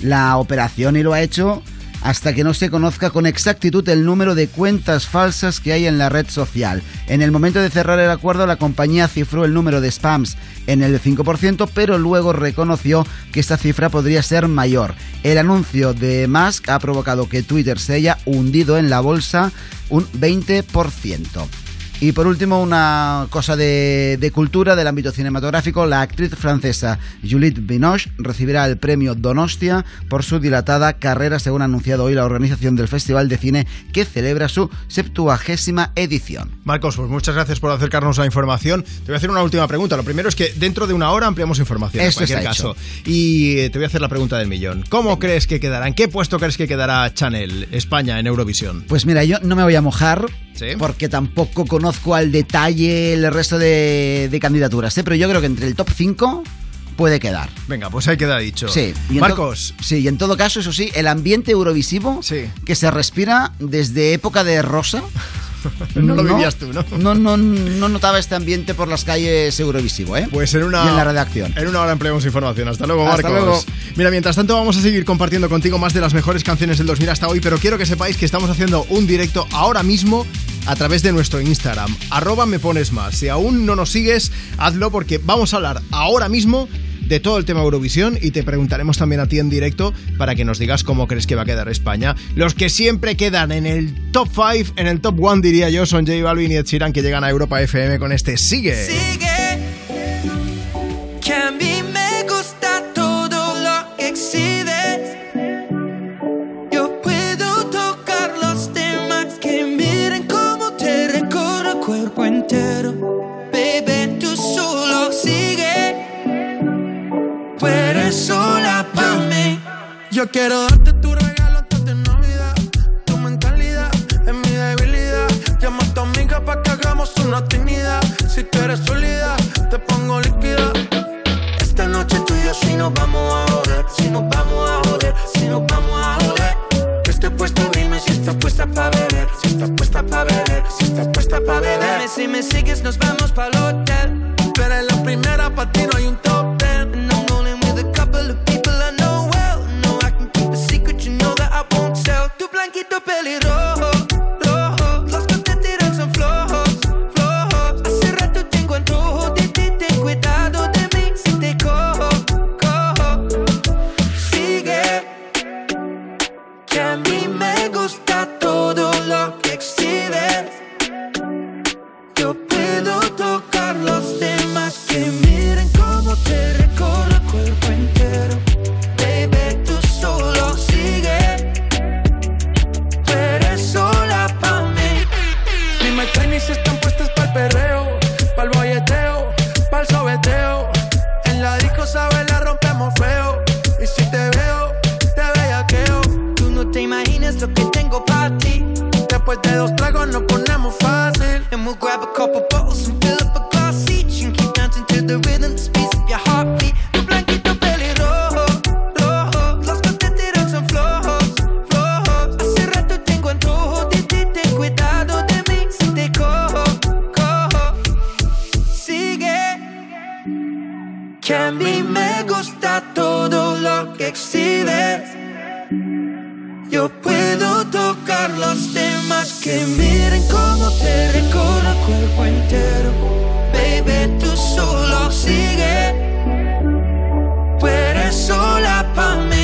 la operación y lo ha hecho hasta que no se conozca con exactitud el número de cuentas falsas que hay en la red social. En el momento de cerrar el acuerdo, la compañía cifró el número de spams en el 5%, pero luego reconoció que esta cifra podría ser mayor. El anuncio de Musk ha provocado que Twitter se haya hundido en la bolsa un 20%. Y por último, una cosa de, de cultura del ámbito cinematográfico. La actriz francesa Juliette Binoche recibirá el premio Donostia por su dilatada carrera, según ha anunciado hoy la organización del Festival de Cine que celebra su septuagésima edición. Marcos, pues muchas gracias por acercarnos a la información. Te voy a hacer una última pregunta. Lo primero es que dentro de una hora ampliamos información. En cualquier caso. Y eh, te voy a hacer la pregunta del millón. ¿Cómo crees que quedará? ¿En qué puesto crees que quedará Chanel, España, en Eurovisión? Pues mira, yo no me voy a mojar Sí. porque tampoco conozco al detalle el resto de, de candidaturas, ¿eh? pero yo creo que entre el top 5 puede quedar. Venga, pues ahí queda dicho. Sí, y Marcos. sí, y en todo caso, eso sí, el ambiente eurovisivo que se respira desde época de Rosa. <laughs> No lo vivías tú, ¿no? No, no, no notaba este ambiente por las calles eurovisivo, ¿eh? Pues en una, Y en la redacción. En una hora empleamos información. Hasta luego, Hasta Marcos. luego. Mira, mientras tanto vamos a seguir compartiendo contigo más de las mejores canciones del 2000 hasta hoy, pero quiero que sepáis que estamos haciendo un directo ahora mismo a través de nuestro Instagram, arroba me pones más. Si aún no nos sigues, hazlo porque vamos a hablar ahora mismo de todo el tema Eurovisión y te preguntaremos también a ti en directo para que nos digas cómo crees que va a quedar España. Los que siempre quedan en el top 5, en el top 1 diría yo, son J Balvin y Ed Sheeran que llegan a Europa FM con este Sigue. Sigue, sola para mí. Yo quiero darte tu regalo antes de Navidad. Tu mentalidad es mi debilidad. Llama a tu amiga para que hagamos una actividad. Si tú eres sólida, te pongo líquida. Esta noche tú y yo si nos vamos a joder. Si nos vamos a joder, si nos vamos a joder. Que esté puesto, dime si estás puesta para beber. Si estás puesta para beber, si estás puesta para beber. Dime si me sigues, nos vamos para el hotel. Pero en la primera para ti no hay un top Tu blanquito pelirrojo, De dos tragos nos ponemos fácil. And we'll grab a couple bottles and fill up a glass each. And keep dancing to the rhythm, the speeds of your heartbeat. Tu blanquito pelirrojo, rojo. Los que son flojos, flojos. Hace rato tengo antojo de ten cuidado de mí. Si te cojo, cojo. Sigue. Que a mí me gusta todo lo que exhibes. Yo puedo tocar los temas que miren cómo te recorre el cuerpo entero. Baby, tú solo sigue. Tú eres sola pa' mí.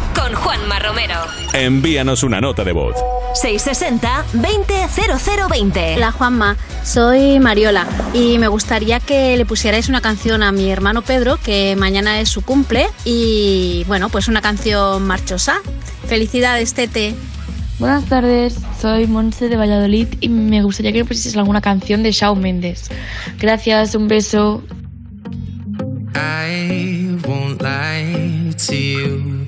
Con Juanma Romero. Envíanos una nota de voz. 660-200020. Hola Juanma, soy Mariola y me gustaría que le pusierais una canción a mi hermano Pedro, que mañana es su cumple, y bueno, pues una canción marchosa. Felicidades, Tete. Buenas tardes, soy Monse de Valladolid y me gustaría que me pusieses alguna canción de Shawn Mendes. Gracias, un beso. I won't lie to you.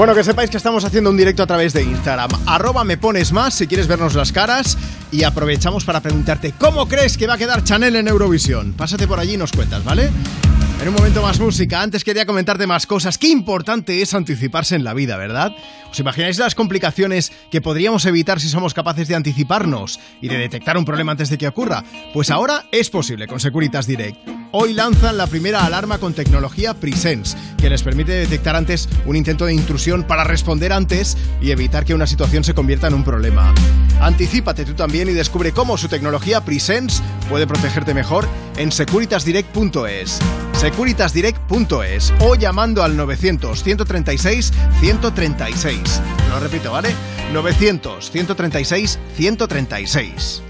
Bueno, que sepáis que estamos haciendo un directo a través de Instagram. Arroba me pones más si quieres vernos las caras. Y aprovechamos para preguntarte cómo crees que va a quedar Chanel en Eurovisión. Pásate por allí y nos cuentas, ¿vale? En un momento más música, antes quería comentarte más cosas. Qué importante es anticiparse en la vida, ¿verdad? ¿Os imagináis las complicaciones que podríamos evitar si somos capaces de anticiparnos y de detectar un problema antes de que ocurra? Pues ahora es posible con Securitas Direct. Hoy lanzan la primera alarma con tecnología Presence, que les permite detectar antes un intento de intrusión para responder antes y evitar que una situación se convierta en un problema. Anticípate tú también y descubre cómo su tecnología Presence puede protegerte mejor en securitasdirect.es. Securitasdirect.es o llamando al 900 136 136. Lo repito, ¿vale? 900 136 136.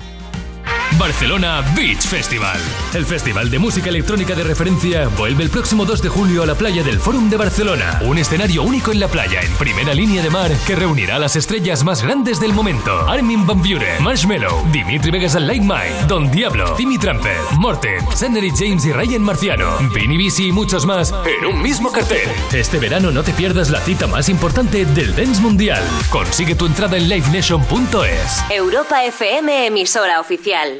Barcelona Beach Festival. El festival de música electrónica de referencia vuelve el próximo 2 de julio a la playa del Fórum de Barcelona. Un escenario único en la playa, en primera línea de mar, que reunirá a las estrellas más grandes del momento. Armin Van Buren, Marshmello, Dimitri Vegas and Like Mike, Don Diablo, Timmy Trumpet, Morten, Sandery James y Ryan Marciano, Vinny Bisi y muchos más en un mismo cartel. Este verano no te pierdas la cita más importante del dance mundial. Consigue tu entrada en livenation.es. Europa FM, emisora oficial.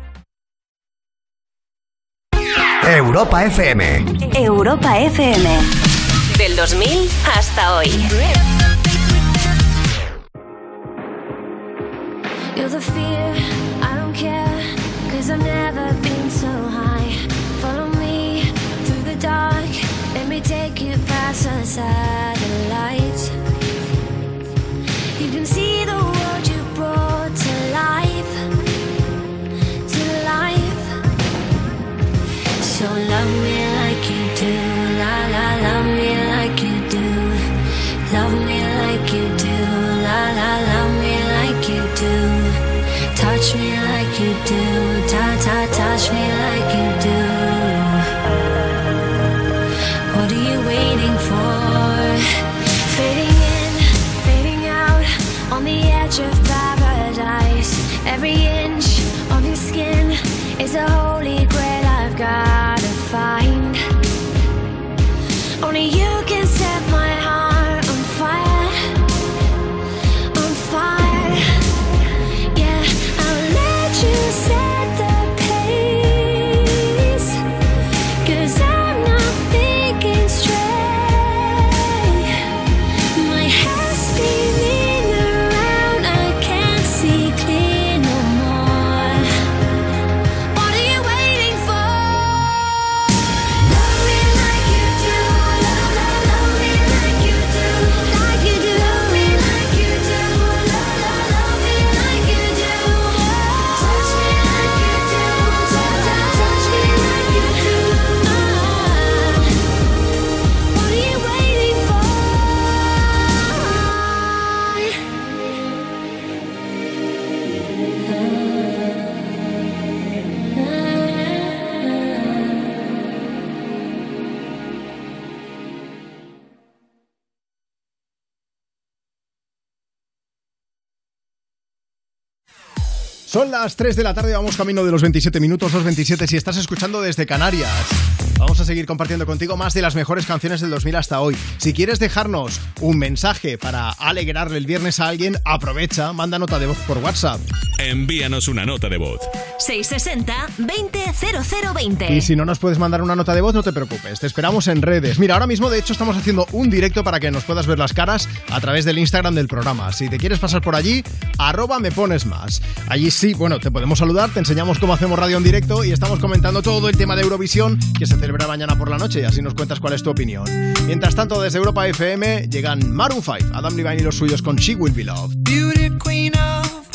Europa FM. Europa FM. Del 2000 hasta hoy. You're the fear, I don't care, cause I've never been so high. Follow me through the dark, let me take you past the satellites. Love me like you do, la la, love me like you do. Love me like you do, la la, love me like you do. Touch me like you do, ta ta, touch me Son las 3 de la tarde, vamos camino de los 27 minutos, los 27 si estás escuchando desde Canarias. Vamos a seguir compartiendo contigo más de las mejores canciones del 2000 hasta hoy. Si quieres dejarnos un mensaje para alegrarle el viernes a alguien, aprovecha, manda nota de voz por WhatsApp. Envíanos una nota de voz. 660-200020. Y si no nos puedes mandar una nota de voz, no te preocupes, te esperamos en redes. Mira, ahora mismo de hecho estamos haciendo un directo para que nos puedas ver las caras a través del Instagram del programa. Si te quieres pasar por allí, arroba me pones más. Allí sí, bueno, te podemos saludar, te enseñamos cómo hacemos radio en directo y estamos comentando todo el tema de Eurovisión que se celebra mañana por la noche y así nos cuentas cuál es tu opinión. Mientras tanto, desde Europa FM llegan Maroon 5, Adam Levine y los suyos con She Will Be Loved. Beauty queen of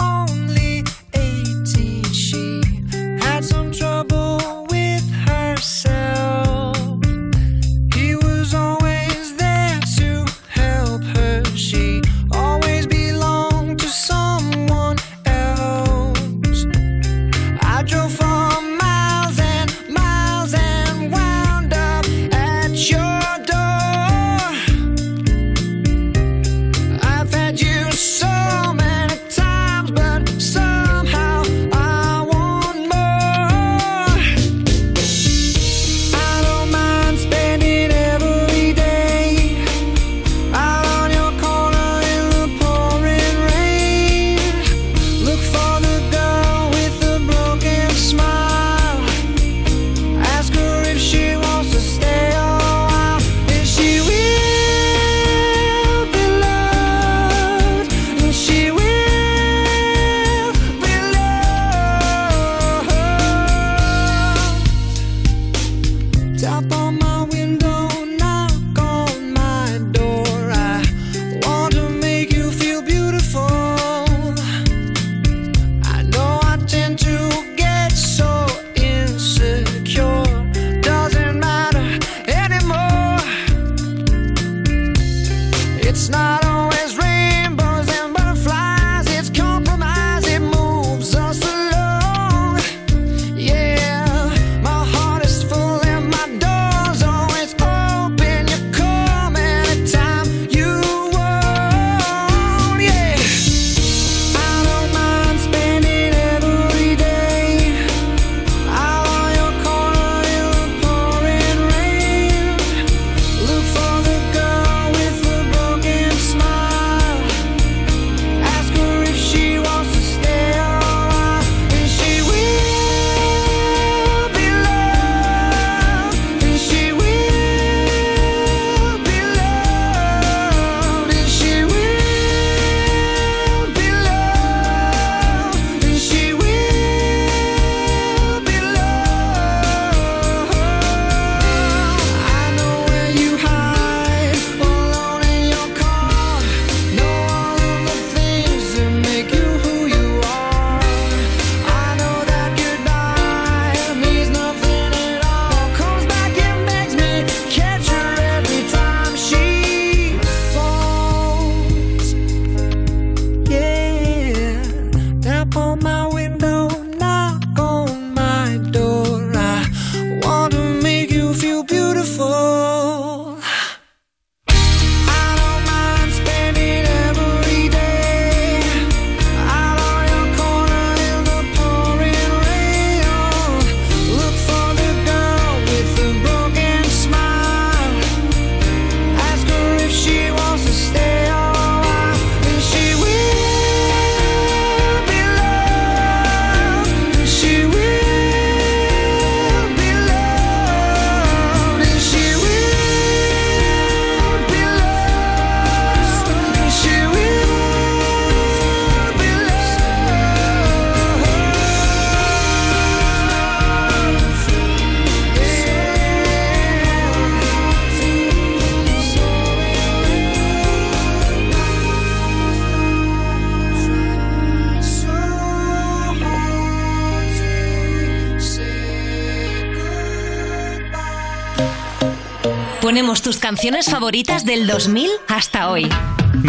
canciones favoritas del 2000 hasta hoy.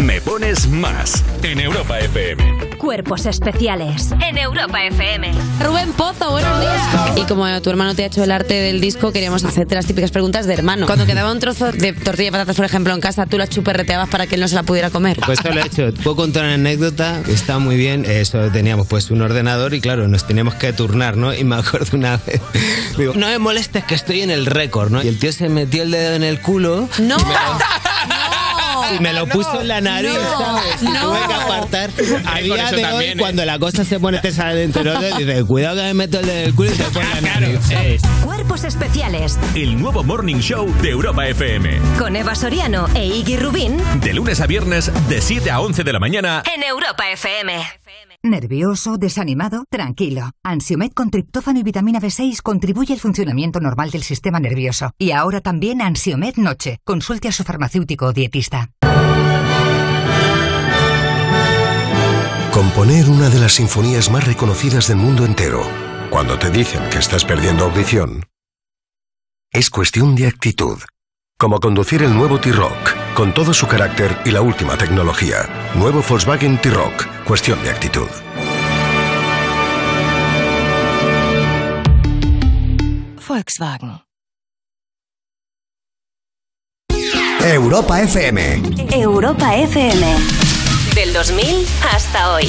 Me pones más en Europa FM. Cuerpos especiales en Europa FM. Rubén Pozo, buenos días. Y como tu hermano te ha hecho el arte del disco, queríamos hacerte las típicas preguntas de hermano. Cuando quedaba un trozo de tortilla de patatas, por ejemplo, en casa, tú la chuperreteabas para que él no se la pudiera comer. Pues esto lo he hecho. Puedo contar una anécdota que está muy bien. Eso teníamos pues un ordenador y claro, nos teníamos que turnar, ¿no? Y me acuerdo una vez. Digo, no me molestes que estoy en el récord, ¿no? Y el tío se metió el dedo en el culo. ¡No! Y me lo puso en la nariz, No, ¿sabes? Y no. tuve que apartar. A día de también, hoy, ¿eh? cuando la cosa se pone pesada dentro de dice, cuidado que me meto el dedo en el culo y te pone la nariz. Cuerpos especiales El nuevo Morning Show de Europa FM. con Eva Soriano e Iggy Rubín De lunes a viernes, de 7 a 11 de la mañana. en Europa FM. ¿Nervioso? ¿Desanimado? Tranquilo. Ansiomed con triptófano y vitamina B6 contribuye al funcionamiento normal del sistema nervioso. Y ahora también Ansiomed Noche. Consulte a su farmacéutico o dietista. Componer una de las sinfonías más reconocidas del mundo entero, cuando te dicen que estás perdiendo audición, es cuestión de actitud. Como conducir el nuevo T-Rock, con todo su carácter y la última tecnología. Nuevo Volkswagen T-Rock, cuestión de actitud. Volkswagen. Europa FM. Europa FM. Del 2000 hasta hoy.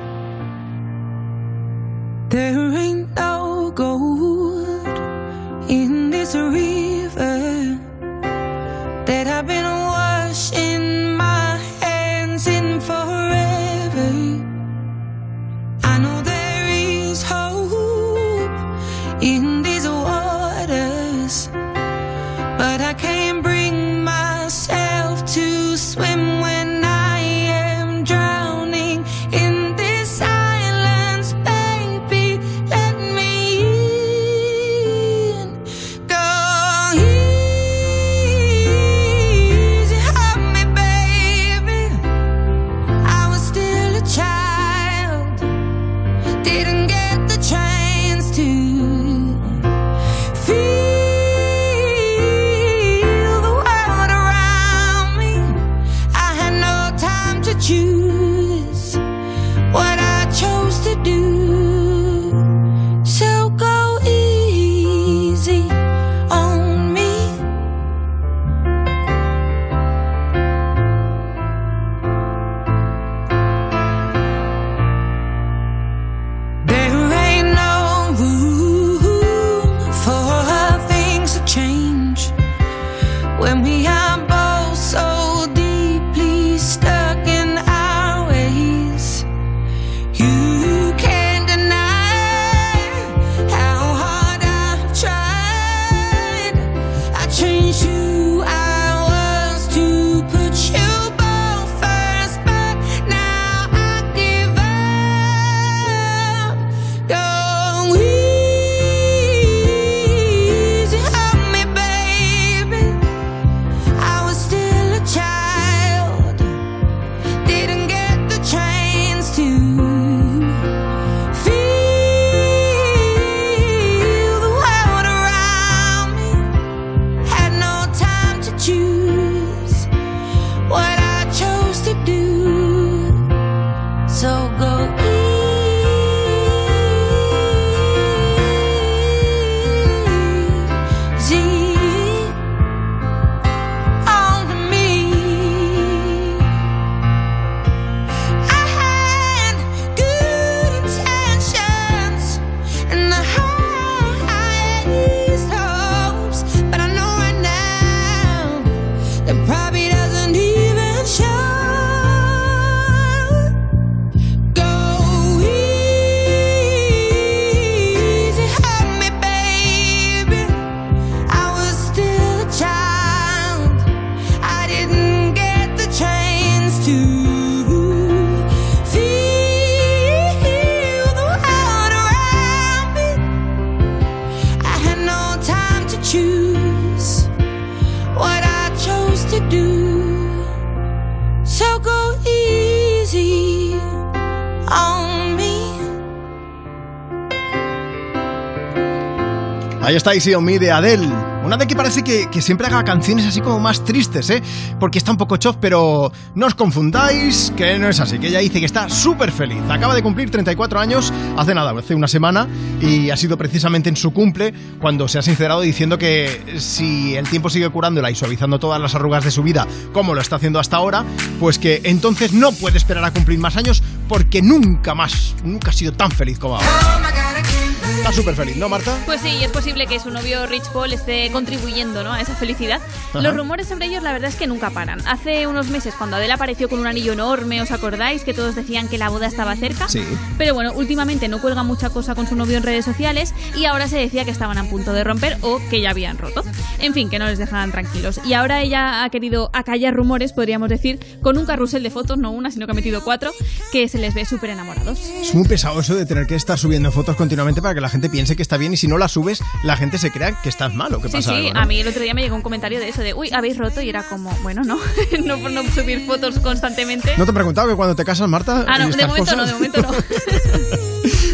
Ahí está Easy on Me de Adele. Una de que parece que, que siempre haga canciones así como más tristes, ¿eh? Porque está un poco chof, pero no os confundáis, que no es así. Que ella dice que está súper feliz. Acaba de cumplir 34 años hace nada, hace una semana, y ha sido precisamente en su cumple cuando se ha sincerado diciendo que si el tiempo sigue curándola y suavizando todas las arrugas de su vida, como lo está haciendo hasta ahora, pues que entonces no puede esperar a cumplir más años porque nunca más, nunca ha sido tan feliz como ahora. Está súper feliz, ¿no, Marta? Pues sí, y es posible que su novio Rich Paul esté contribuyendo ¿no? a esa felicidad. Ajá. Los rumores sobre ellos, la verdad es que nunca paran. Hace unos meses, cuando Adele apareció con un anillo enorme, ¿os acordáis? Que todos decían que la boda estaba cerca. Sí. Pero bueno, últimamente no cuelga mucha cosa con su novio en redes sociales y ahora se decía que estaban a punto de romper o que ya habían roto. En fin, que no les dejaban tranquilos. Y ahora ella ha querido acallar rumores, podríamos decir, con un carrusel de fotos, no una, sino que ha metido cuatro, que se les ve súper enamorados. Es muy pesado eso de tener que estar subiendo fotos continuamente para que la gente piense que está bien y si no las subes, la gente se crea que estás mal o que Sí, pasa sí, algo, ¿no? a mí el otro día me llegó un comentario de eso, de uy, habéis roto y era como, bueno, no, <laughs> no por no subir fotos constantemente. ¿No te he preguntado que cuando te casas, Marta? Ah, no, de momento no, de momento no.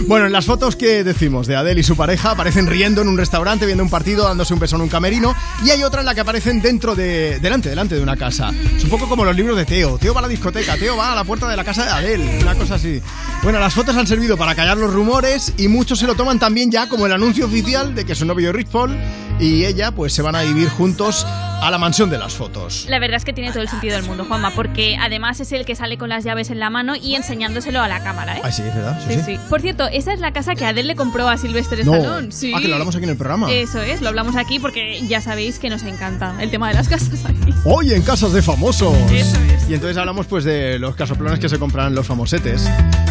Bueno, en las fotos que decimos de Adele y su pareja aparecen riendo en un restaurante, viendo un partido, dándose un beso en un camerino, y hay otra en la que aparecen dentro de. delante, delante de una casa. Es un poco como los libros de Teo. Teo va a la discoteca, Teo va a la puerta de la casa de Adele, una cosa así. Bueno, las fotos han servido para callar los rumores y muchos se lo toman también ya como el anuncio oficial de que su novio Rich Paul y ella pues se van a vivir juntos a la mansión de las fotos. La verdad es que tiene todo el sentido del mundo, Juanma, porque además es el que sale con las llaves en la mano y enseñándoselo a la cámara, ¿eh? Ah, sí, es verdad. Sí, Sí, sí. sí. Por cierto, esa es la casa que Adele le compró a Sylvester No. Stallone. Sí. Ah, que lo hablamos aquí en el programa. Eso es, lo hablamos aquí porque ya sabéis que nos encanta el tema de las casas aquí. Hoy en casas de famosos. Eso Y entonces hablamos pues de los casoplones que se compran los famosetes.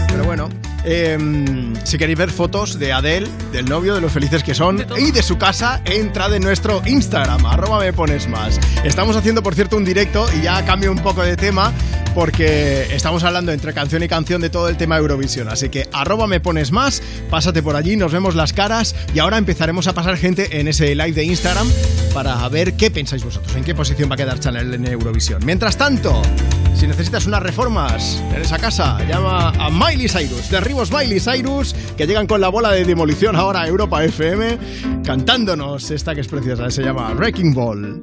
Pero bueno, em, si queréis ver fotos de Adele, del novio, de los felices que son y de su casa, entrad en nuestro Instagram, arroba me pones más. Estamos haciendo, por cierto, un directo y ya cambio un poco de tema porque estamos hablando entre canción y canción de todo el tema Eurovisión. Así que arroba me pones más, pásate por allí, nos vemos las caras y ahora empezaremos a pasar gente en ese live de Instagram para ver qué pensáis vosotros, en qué posición va a quedar Chanel en Eurovisión. Mientras tanto, si necesitas unas reformas en esa casa, llama a Miley Cyrus, derribos Miley Cyrus, que llegan con la bola de demolición ahora a Europa FM, cantándonos esta que es preciosa, se llama Wrecking Ball.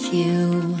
you.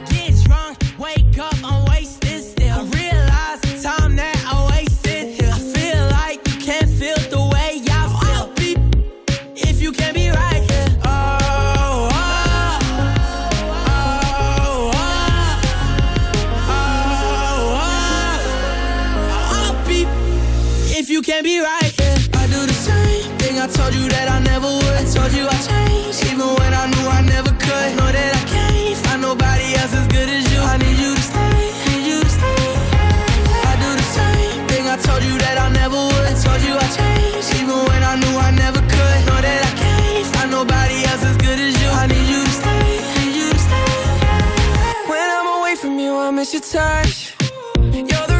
Your touch. You're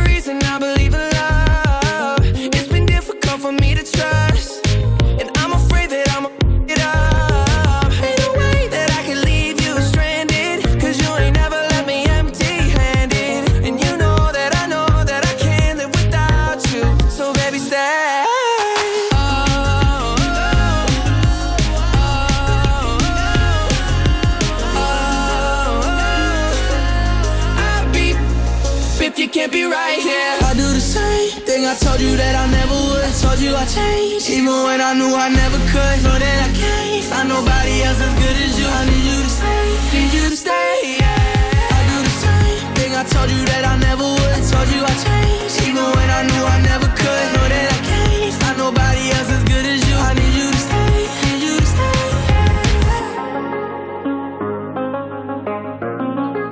even when I knew I never could. Know that I can't find nobody else as good as you. I need you to stay, need you to stay. Yeah. I do the same thing I told you that I never would. I told you I changed, even when I knew I never could. Know that I can't find nobody else as good as you. I need you to stay, need you to stay.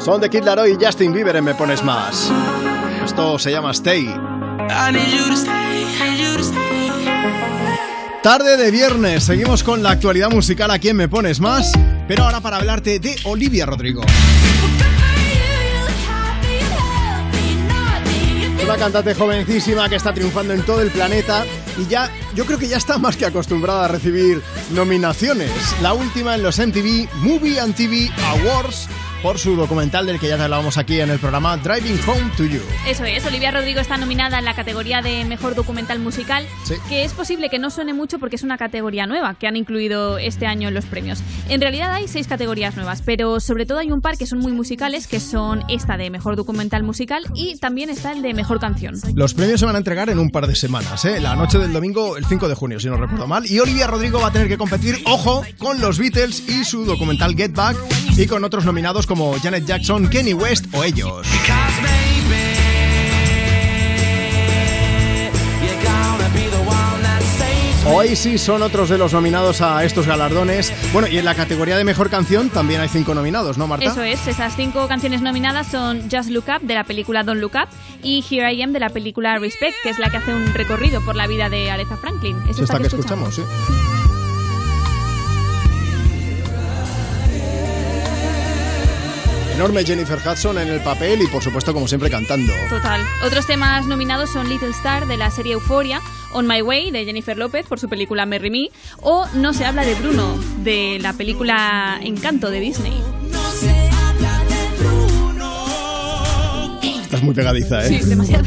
Son de Kid Laroi y Justin Bieber en Me Pones Más. Esto se llama Stay. I need you to stay, need you to stay. Tarde de viernes, seguimos con la actualidad musical aquí en Me Pones Más, pero ahora para hablarte de Olivia Rodrigo. Una cantante jovencísima que está triunfando en todo el planeta y ya, yo creo que ya está más que acostumbrada a recibir nominaciones. La última en los MTV Movie and TV Awards por su documental del que ya te hablábamos aquí en el programa Driving Home to You. Eso es, Olivia Rodrigo está nominada en la categoría de Mejor Documental Musical, Sí. que es posible que no suene mucho porque es una categoría nueva que han incluido este año en los premios. En realidad hay seis categorías nuevas, pero sobre todo hay un par que son muy musicales, que son esta de Mejor Documental Musical y también está el de Mejor Canción. Los premios se van a entregar en un par de semanas, ¿eh? la noche del domingo, el 5 de junio, si no recuerdo mal. Y Olivia Rodrigo va a tener que competir, ojo, con los Beatles y su documental Get Back y con otros nominados como Janet Jackson, Kenny West o ellos. Hoy sí son otros de los nominados a estos galardones. Bueno, y en la categoría de mejor canción también hay cinco nominados, ¿no, Marta? Eso es, esas cinco canciones nominadas son Just Look Up de la película Don't Look Up y Here I Am de la película Respect, que es la que hace un recorrido por la vida de Aretha Franklin. Es Es esta que escuchamos. escuchamos, sí. Enorme Jennifer Hudson en el papel y por supuesto como siempre cantando. Total. Otros temas nominados son Little Star de la serie Euphoria, On My Way de Jennifer López por su película Merry Me o No se habla de Bruno de la película Encanto de Disney. Estás muy pegadiza, ¿eh? Sí, demasiado.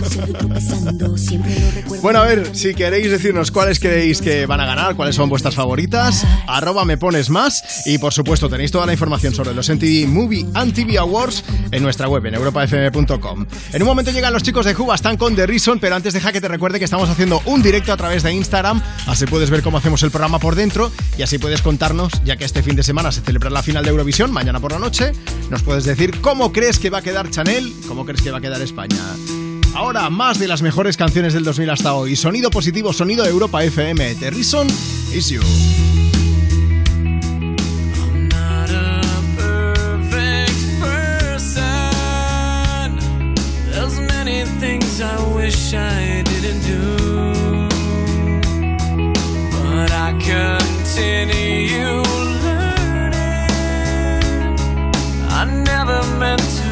Bueno, a ver, si queréis decirnos cuáles creéis que van a ganar, cuáles son vuestras favoritas, arroba me pones más y por supuesto tenéis toda la información sobre los MTV Movie and TV Awards en nuestra web en europafm.com. En un momento llegan los chicos de Cuba, están con The Reason, pero antes deja que te recuerde que estamos haciendo un directo a través de Instagram, así puedes ver cómo hacemos el programa por dentro y así puedes contarnos, ya que este fin de semana se celebra la final de Eurovisión, mañana por la noche, nos puedes decir cómo crees que va a quedar Chanel, cómo crees que va a quedar España. Ahora, más de las mejores canciones del 2000 hasta hoy. Sonido positivo, sonido Europa FM. The Reason is You. I didn't do, but I continue learning. I never meant to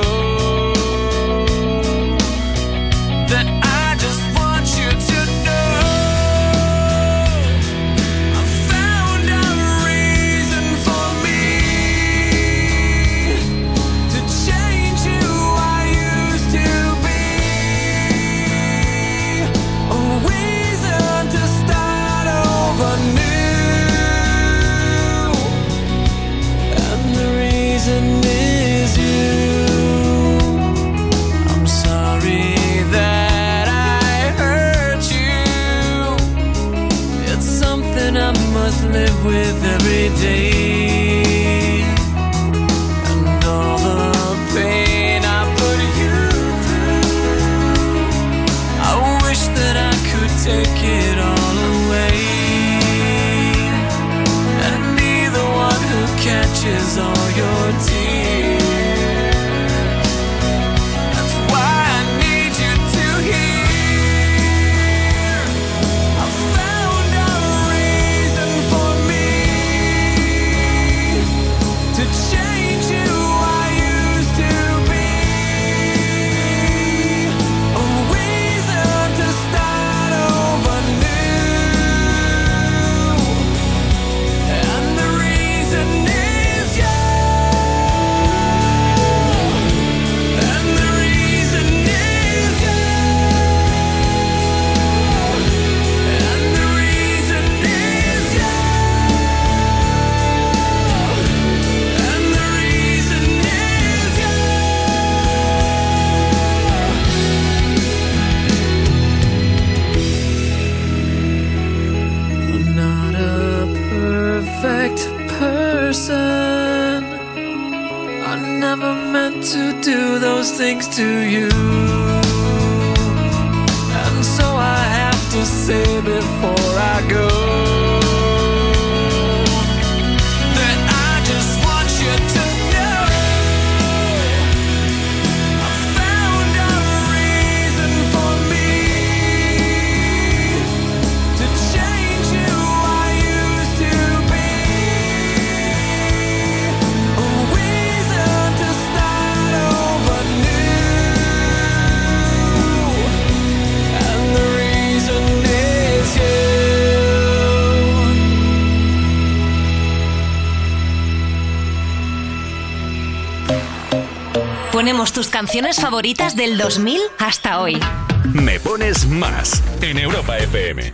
Ponemos tus canciones favoritas del 2000 hasta hoy. Me pones más en Europa FM.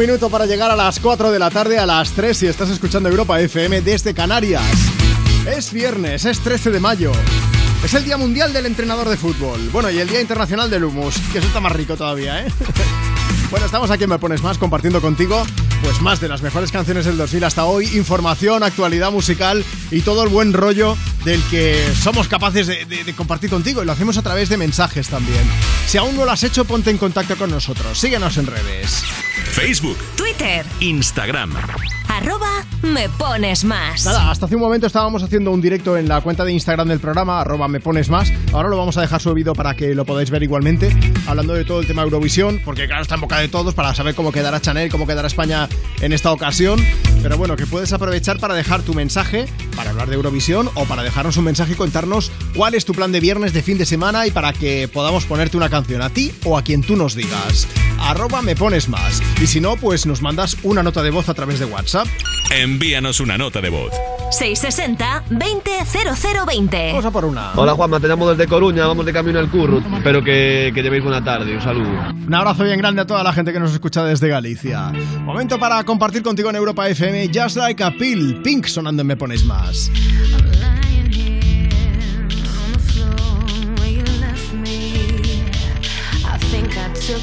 Minuto para llegar a las 4 de la tarde, a las 3 si estás escuchando Europa FM desde Canarias. Es viernes, es 13 de mayo. Es el Día Mundial del Entrenador de Fútbol. Bueno, y el Día Internacional del Humus, que eso está más rico todavía, ¿eh? <laughs> Bueno, estamos aquí en Me Pones Más compartiendo contigo pues más de las mejores canciones del 2000 hasta hoy, información, actualidad musical y todo el buen rollo del que somos capaces de, de- de compartir contigo y lo hacemos a través de mensajes también. Si aún no lo has hecho, ponte en contacto con nosotros. Síguenos en redes. Facebook, Twitter, Instagram. arroba me pones más. Nada, hasta hace un momento estábamos haciendo un directo en la cuenta de Instagram del programa, arroba me pones más. Ahora lo vamos a dejar subido para que lo podáis ver igualmente, hablando de todo el tema Eurovisión, porque claro, está en boca de todos para saber cómo quedará Chanel, cómo quedará España en esta ocasión. Pero bueno, que puedes aprovechar para dejar tu mensaje, para hablar de Eurovisión o para dejarnos un mensaje y contarnos cuál es tu plan de viernes de fin de semana y para que podamos ponerte una canción a ti o a quien tú nos digas. Arroba me pones más. Y si no, pues nos mandas una nota de voz a través de WhatsApp. Envíanos una nota de voz. 660 200020. Vamos a por una. Hola Juanma, te llamo desde Coruña, vamos de camino al curro. Espero que, que llevéis buena tarde, un saludo. Un abrazo bien grande a toda la gente que nos escucha desde Galicia. Momento para compartir contigo en Europa FM Just Like a Pill, Pink sonando en Me Pones Más. where you left me. I think I took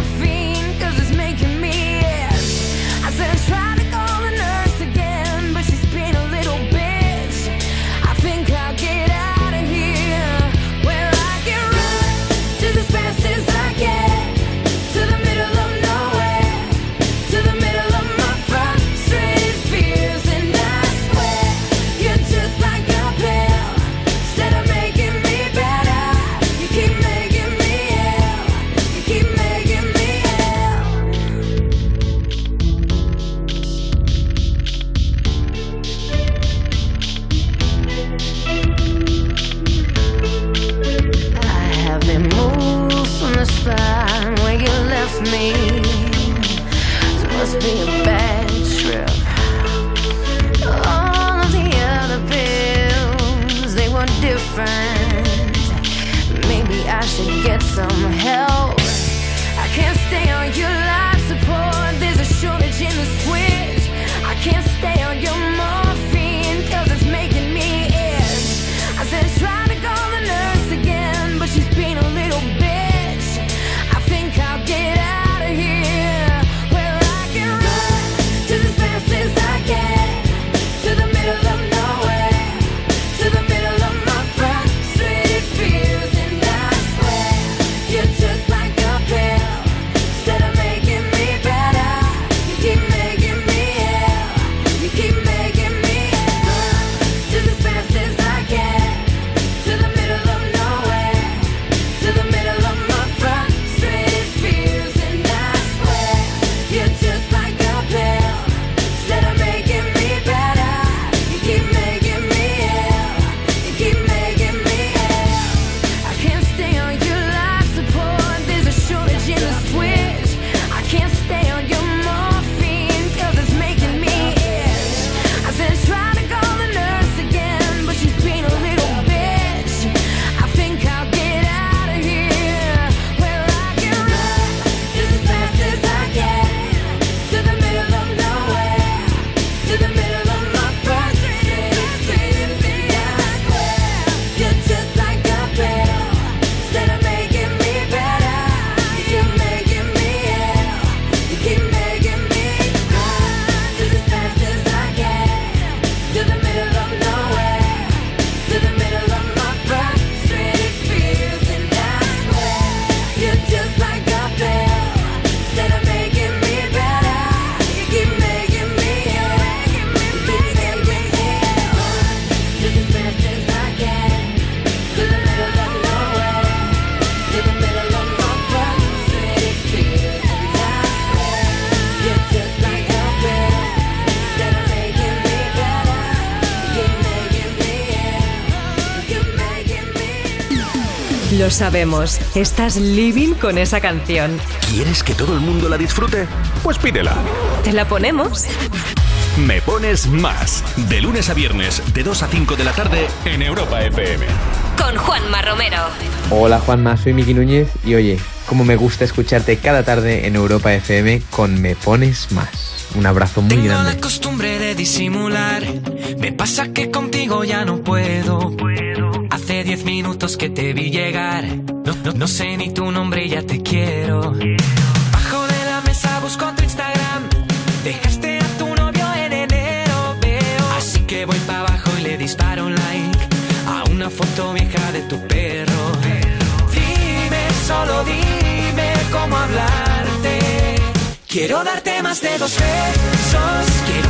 This must be a bad trip. All of the other pills, they were different. Maybe I should get some help. I can't stay on your life Lo sabemos, estás living con esa canción. ¿Quieres que todo el mundo la disfrute? Pues pídela. ¿Te la ponemos? Me pones más. De lunes a viernes, de 2 a 5 de la tarde, en Europa FM. Con Juanma Romero. Hola Juanma, soy Miki Núñez y oye, como me gusta escucharte cada tarde en Europa FM con Me Pones Más. Un abrazo muy Tengo grande. la costumbre de disimular. Me pasa que contigo ya no puedo. Diez minutos que te vi llegar. No, no- no sé ni tu nombre ya te quiero. Bajo de la mesa busco tu Instagram. Dejaste a tu novio en enero, veo. Así que voy para abajo y le disparo un like a una foto vieja de tu perro. Dime, solo dime cómo hablarte. Quiero darte más de dos besos. Quiero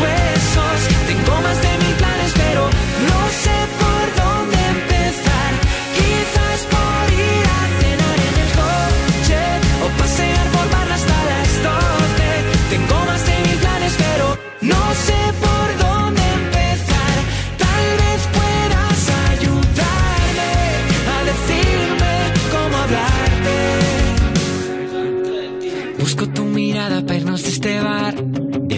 huesos. Tengo más de mil planes, pero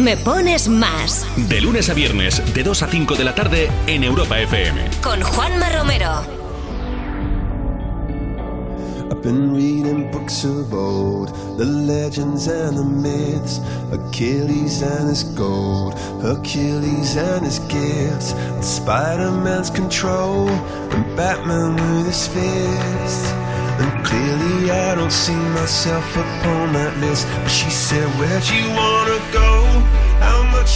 Me pones más. De lunes a viernes, de 2 a 5 de la tarde, en Europa FM. Con Juanma Romero. I've been reading books of old, the legends and the myths, Achilles and his gold, Hercules and his gifts, and Spider-Man's control, and Batman with his fists. And clearly I don't see myself upon that list. But she said, Where'd you wanna go?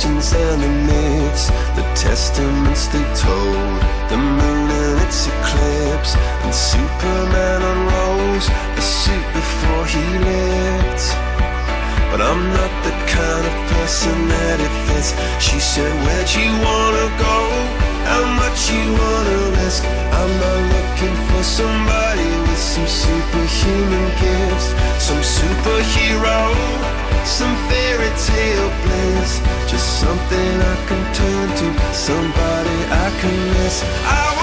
legends and the myths, the testaments they told, the moon and its eclipse, and Superman unrolls a suit before he lived. But I'm not the kind of person that it fits. She said, Where'd you wanna go? how much you wanna risk. I'm not looking for somebody with some superhuman gifts Some superhero, some fairy tale bliss. Just something I can turn to, somebody I can miss. I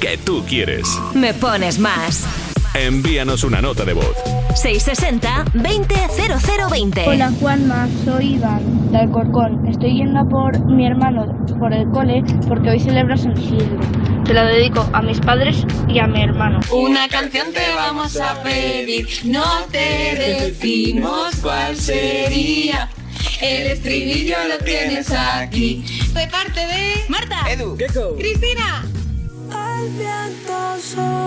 que tú quieres. Me pones más. Envíanos una nota de voz. 660-200020. Hola Juanma, soy Iván, de Alcorcón. Estoy yendo por mi hermano, por el cole, porque hoy celebra San Isidro. Te la dedico a mis padres y a mi hermano. Una canción te vamos a pedir, no te decimos cuál sería. El estribillo lo tienes aquí. De parte de Marta, Edu, Cristina so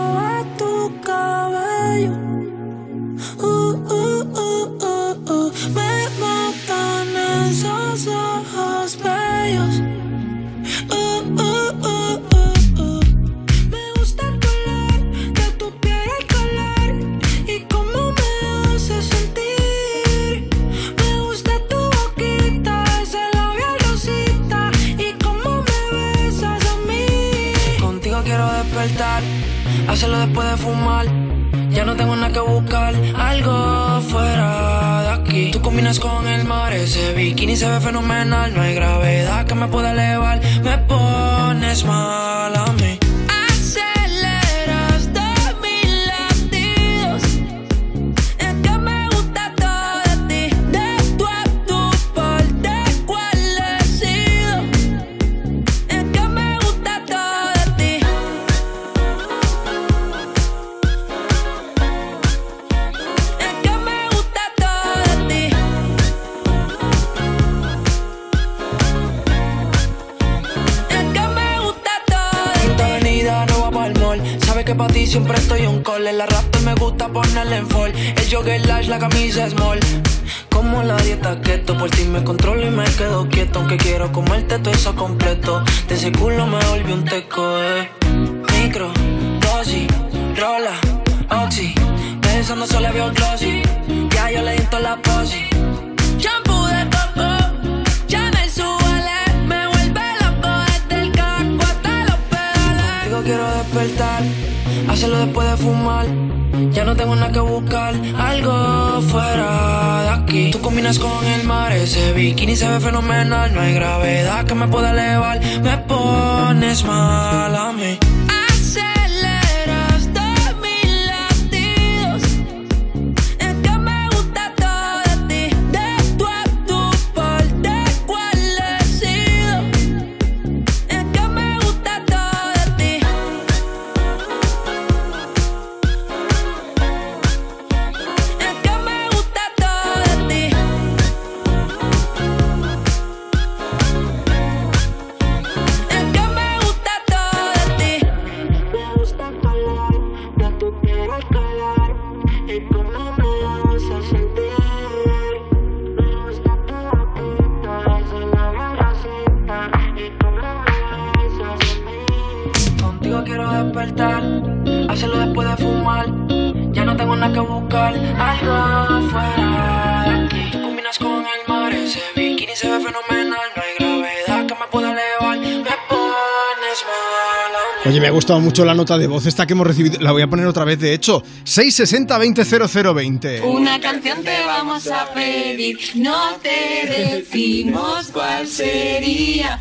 gustado mucho la nota de voz esta que hemos recibido. La voy a poner otra vez, de hecho. 660 20 0020. Una canción te vamos a pedir, no te decimos cuál sería.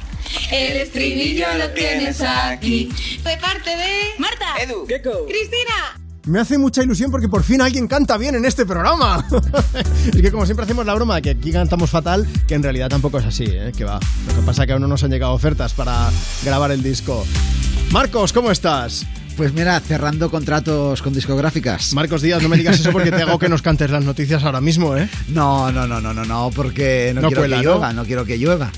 El estribillo lo tienes aquí. Fue parte de Marta, Edu, Cristina. Me hace mucha ilusión porque por fin alguien canta bien en este programa. <laughs> es que como siempre hacemos la broma de que aquí cantamos fatal, que en realidad tampoco es así, ¿eh? que va. Lo que pasa es que aún no nos han llegado ofertas para grabar el disco. Marcos, ¿cómo estás? Pues mira, cerrando contratos con discográficas. Marcos Díaz, no me digas eso porque te hago que nos cantes las noticias ahora mismo, ¿eh? No, no, no, no, no, no, porque no, No quiero cuela, que llueva, ¿no? quiero que llueva.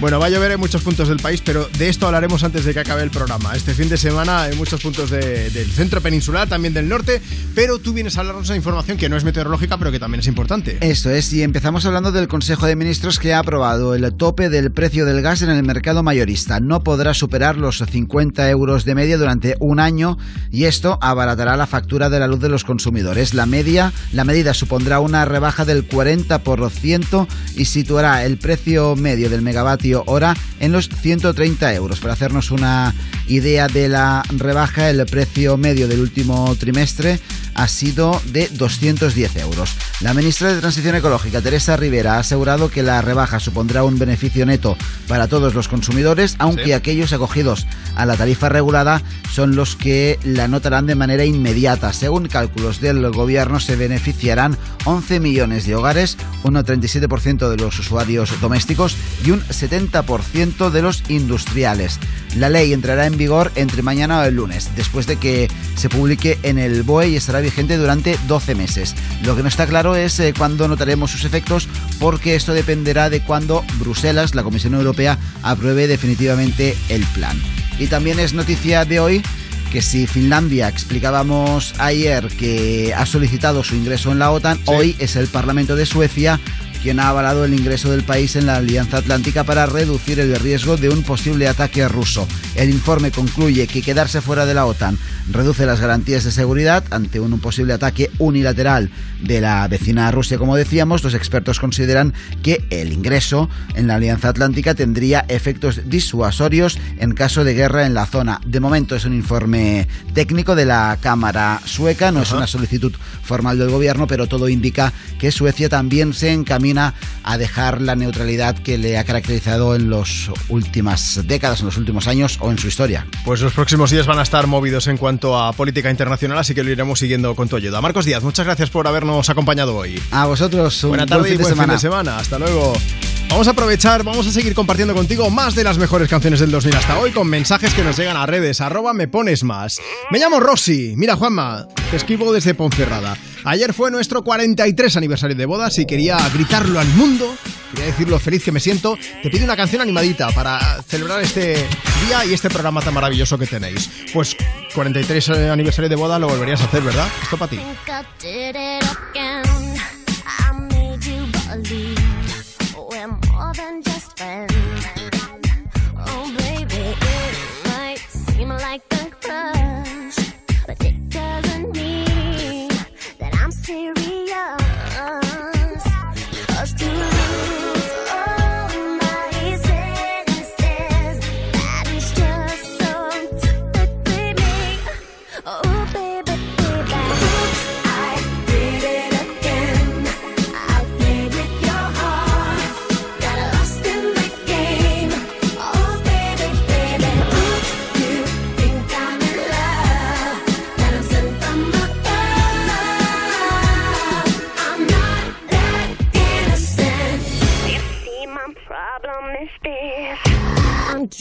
Bueno, va a llover en muchos puntos del país, pero de esto hablaremos antes de que acabe el programa. Este fin de semana en muchos puntos de- del centro peninsular, también del norte, pero tú vienes a hablarnos de información que no es meteorológica, pero que también es importante. Esto es, y empezamos hablando del Consejo de Ministros que ha aprobado el tope del precio del gas en el mercado mayorista. No podrá superar los 50 euros de media durante un año y esto abaratará la factura de la luz de los consumidores. La media, la medida supondrá una rebaja del 40% y situará el precio medio del megavatio hora en los 130 euros. Para hacernos una idea de la rebaja, el precio medio del último trimestre ha sido de 210 euros. La ministra de Transición Ecológica, Teresa Rivera, ha asegurado que la rebaja supondrá un beneficio neto para todos los consumidores, aunque Sí. aquellos acogidos a la tarifa regulada son los que la notarán de manera inmediata. Según cálculos del gobierno, se beneficiarán 11 millones de hogares, un 37% de los usuarios domésticos y un 70% de los industriales. La ley entrará en vigor entre mañana o el lunes, después de que se publique en el BOE y estará vigente durante 12 meses. Lo que no está claro es eh, cuándo notaremos sus efectos, porque esto dependerá de cuándo Bruselas, la Comisión Europea, apruebe definitivamente el plan. Y también es noticia de hoy que si Finlandia explicábamos ayer que ha solicitado su ingreso en la OTAN, hoy es el Parlamento de Suecia quien ha avalado el ingreso del país en la Alianza Atlántica para reducir el riesgo de un posible ataque ruso. El informe concluye que quedarse fuera de la OTAN reduce las garantías de seguridad ante un posible ataque unilateral de la vecina Rusia, como decíamos. Los expertos consideran que el ingreso en la Alianza Atlántica tendría efectos disuasorios en caso de guerra en la zona. De momento es un informe técnico de la Cámara sueca, no es una solicitud formal del gobierno, pero todo indica que Suecia también se encamina a dejar la neutralidad que le ha caracterizado en las últimas décadas, en los últimos años o en su historia. Pues los próximos días van a estar movidos en cuanto a política internacional, así que lo iremos siguiendo con tu ayuda. Marcos Díaz, muchas gracias por habernos acompañado hoy. A vosotros, un Buena buen tarde fin y de buen semana. fin de semana. Hasta luego. Vamos a aprovechar, vamos a seguir compartiendo contigo más de las mejores canciones del 2000 hasta hoy con mensajes que nos llegan a redes. Me pones más. Me llamo Rosy. Mira, Juanma, te escribo desde Ponferrada. Ayer fue nuestro 43 aniversario de bodas y quería gritarlo al mundo. Quería decir lo feliz que me siento. Te pido una canción animadita para celebrar este día y este programa tan maravilloso que tenéis. Pues 43 aniversario de boda lo volverías a hacer, ¿verdad? Esto para ti. Than just friends. Oh, baby, it might seem like a crush, but it doesn't mean that I'm serious.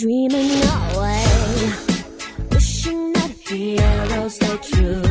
Dreaming away wishing that heroes they truly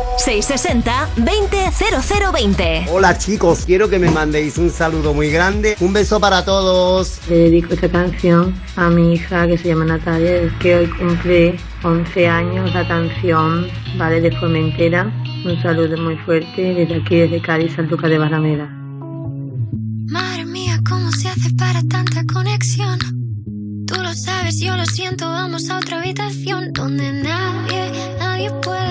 660-200020. Hola chicos, quiero que me mandéis un saludo muy grande. Un beso para todos. Le dedico esta canción a mi hija que se llama Natalia, que hoy cumple 11 años. La canción, vale, de Formentera. Un saludo muy fuerte desde aquí, desde Cádiz, San Lucas de Barrameda. Madre mía, ¿cómo se hace para tanta conexión? Tú lo sabes, yo lo siento, vamos a otra habitación donde nadie, nadie puede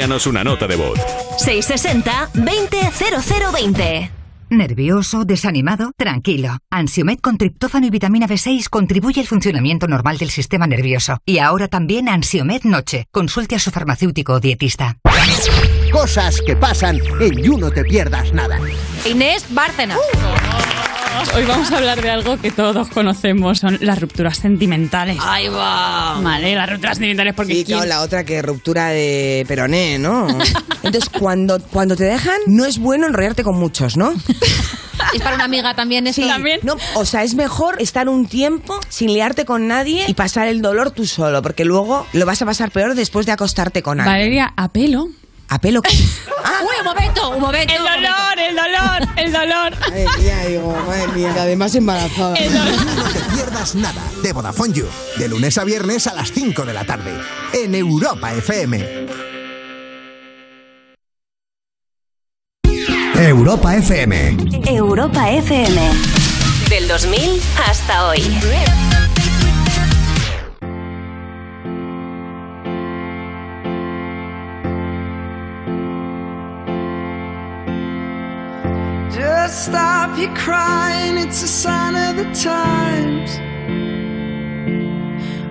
Envíanos una nota de voz. 660-200020. ¿Nervioso? ¿Desanimado? Tranquilo. Ansiomed con triptófano y vitamina B6 contribuye al funcionamiento normal del sistema nervioso. Y ahora también Ansiomed Noche. Consulte a su farmacéutico o dietista. Cosas que pasan en You No Te Pierdas Nada. Inés Hoy vamos a hablar de algo que todos conocemos, son las rupturas sentimentales. Ahí va. Vale, las rupturas sentimentales porque Sí, claro, ¿quién- la otra que ruptura de peroné, ¿no? <laughs> Entonces, cuando, cuando te dejan, no es bueno enrollarte con muchos, ¿no? <laughs> Es para una amiga también eso. No, o sea, es mejor estar un tiempo sin liarte con nadie y pasar el dolor tú solo, porque luego lo vas a pasar peor después de acostarte con alguien. Valeria, a pelo. ¿A <laughs> pelo? Uy, un momento, un momento. El dolor, el dolor, el dolor. <laughs> Madre mía, digo, madre mía. Además embarazada. No te pierdas nada de Vodafone You. De lunes a viernes a las 5 de la tarde. En Europa FM. Europa FM. Europa FM. Del 2000 hasta hoy. Stop your crying, it's a sign of the times.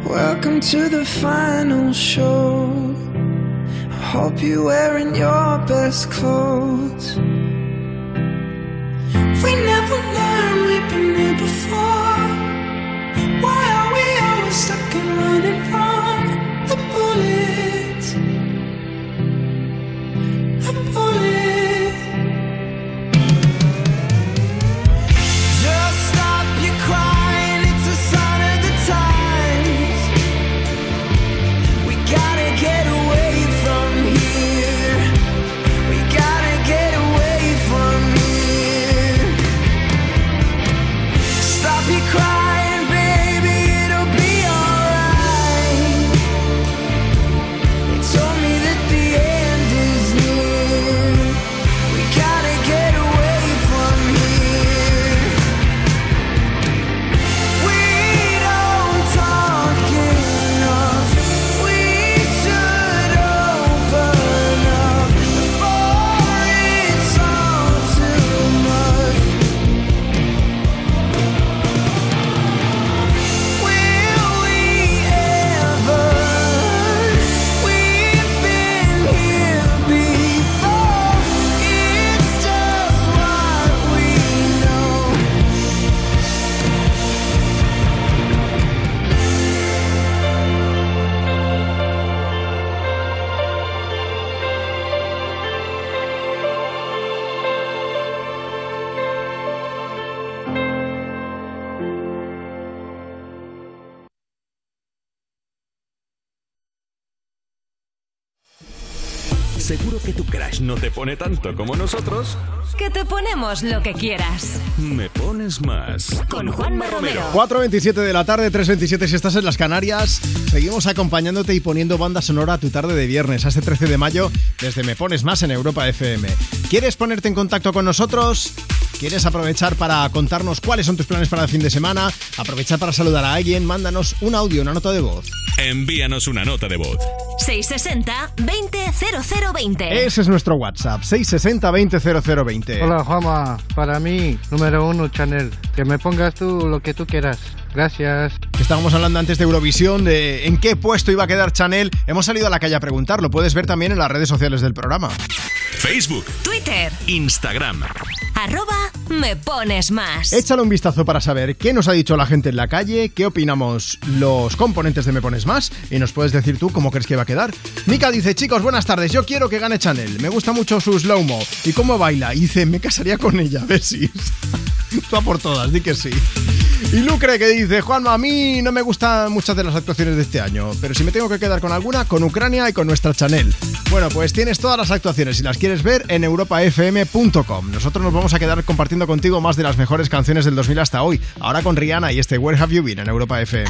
Welcome to the final show. I hope you're wearing your best clothes. We never learned we've been here before. Why are we always stuck and running from the bullets? The bullets. Pone tanto como nosotros. Que te ponemos lo que quieras. Me pones más. Con Juanma Romero. 4.27 de la tarde, 3.27 si estás en las Canarias. Seguimos acompañándote y poniendo banda sonora a tu tarde de viernes, a este 13 de mayo, desde Me Pones Más en Europa FM. ¿Quieres ponerte en contacto con nosotros? ¿Quieres aprovechar para contarnos cuáles son tus planes para el fin de semana? Aprovechar para saludar a alguien, mándanos un audio, una nota de voz. Envíanos una nota de voz. 660 200020. Ese es nuestro WhatsApp, 660 200020. Hola Juanma, para mí, número uno, Chanel. Que me pongas tú lo que tú quieras. Gracias. Estábamos hablando antes de Eurovisión, de en qué puesto iba a quedar Chanel. Hemos salido a la calle a preguntar, lo puedes ver también en las redes sociales del programa. Facebook, Twitter. Instagram. Arroba me pones más. Échale un vistazo para saber qué nos ha dicho la gente en la calle, qué opinamos los componentes de Me Pones Más y nos puedes decir tú cómo crees que va a quedar. Mika dice, chicos, buenas tardes, yo quiero que gane Chanel, me gusta mucho su slow-mo y cómo baila. Y dice, me casaría con ella, Besis. tú a <laughs> por todas, di que sí. Y Lucre que dice, Juanma, a mí no me gustan muchas de las actuaciones de este año, pero si me tengo que quedar con alguna, con Ucrania y con nuestra Chanel. Bueno, pues tienes todas las actuaciones y las quieres ver en europafm.com. Nosotros nos vamos a quedar compartiendo contigo más de las mejores canciones del 2000 hasta hoy. Ahora con Rihanna y este Where Have You Been en Europa FM.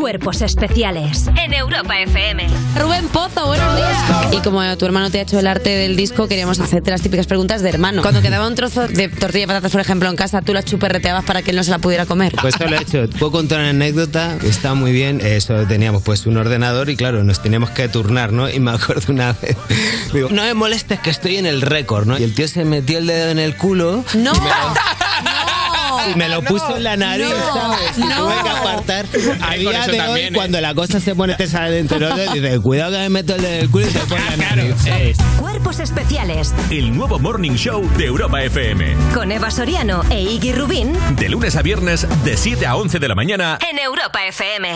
Cuerpos especiales en Europa FM. Rubén Pozo, buenos días. Y como tu hermano te ha hecho el arte del disco, queríamos hacerte las típicas preguntas de hermano. Cuando quedaba un trozo de tortilla de patatas, por ejemplo, en casa, tú la chuperreteabas para que él no se la pudiera comer. Pues eso lo he hecho. Puedo contar una anécdota que está muy bien. Eso teníamos pues un ordenador y claro, nos teníamos que turnar, ¿no? Y me acuerdo una vez. Digo, no me molestes que estoy en el récord, ¿no? Y el tío se metió el dedo en el culo. ¡No! Y me <laughs> lo puso en la nariz, ¿sabes? Y tuve que apartar. A día de también, hoy, ¿eh? cuando la cosa se pone tesa dentro de <laughs> dice, cuidado que me meto el dedo en el culo y te pone la nariz. Eh, Cuerpos especiales El nuevo Morning Show de Europa FM. con Eva Soriano e Iggy Rubín De lunes a viernes, de 7 a 11 de la mañana. en Europa FM.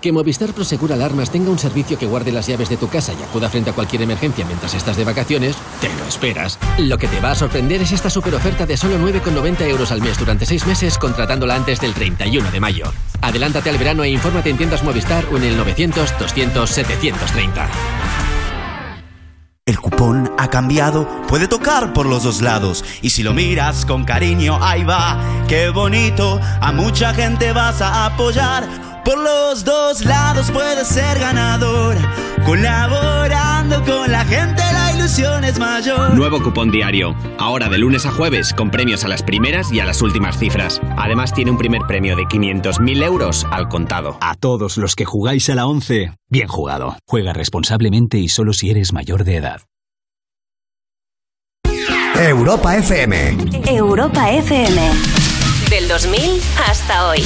Que Movistar Prosegura Alarmas tenga un servicio que guarde las llaves de tu casa y acuda frente a cualquier emergencia mientras estás de vacaciones, te lo esperas. Lo que te va a sorprender es esta super oferta de solo 9,90 euros al mes durante 6 meses contratándola antes del 31 de mayo. Adelántate al verano e infórmate en tiendas Movistar o en el 900 200 730. El cupón ha cambiado, puede tocar por los dos lados. Y si lo miras con cariño, ahí va, qué bonito. A mucha gente vas a apoyar. Por los dos lados puedes ser ganador. Colaborando con la gente, la ilusión es mayor. Nuevo cupón diario. Ahora de lunes a jueves con premios a las primeras y a las últimas cifras. Además tiene un primer premio de 500.000 euros al contado. A todos los que jugáis a la 11, bien jugado. Juega responsablemente y solo si eres mayor de edad. Europa FM. Europa FM. Del 2000 hasta hoy.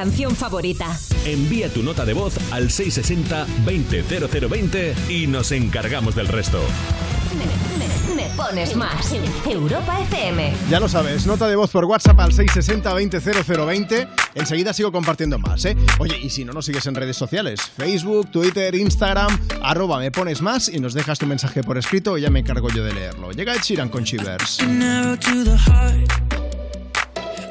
Canción favorita. Envía tu nota de voz al 660-200020 y nos encargamos del resto. Me, me pones más. Europa FM. Ya lo sabes, nota de voz por WhatsApp al 660-200020. Enseguida sigo compartiendo más, ¿eh? Oye, y si no nos sigues en redes sociales, Facebook, Twitter, Instagram, arroba me pones más y nos dejas tu mensaje por escrito y ya me encargo yo de leerlo. Llega Ed Sheeran con Shivers.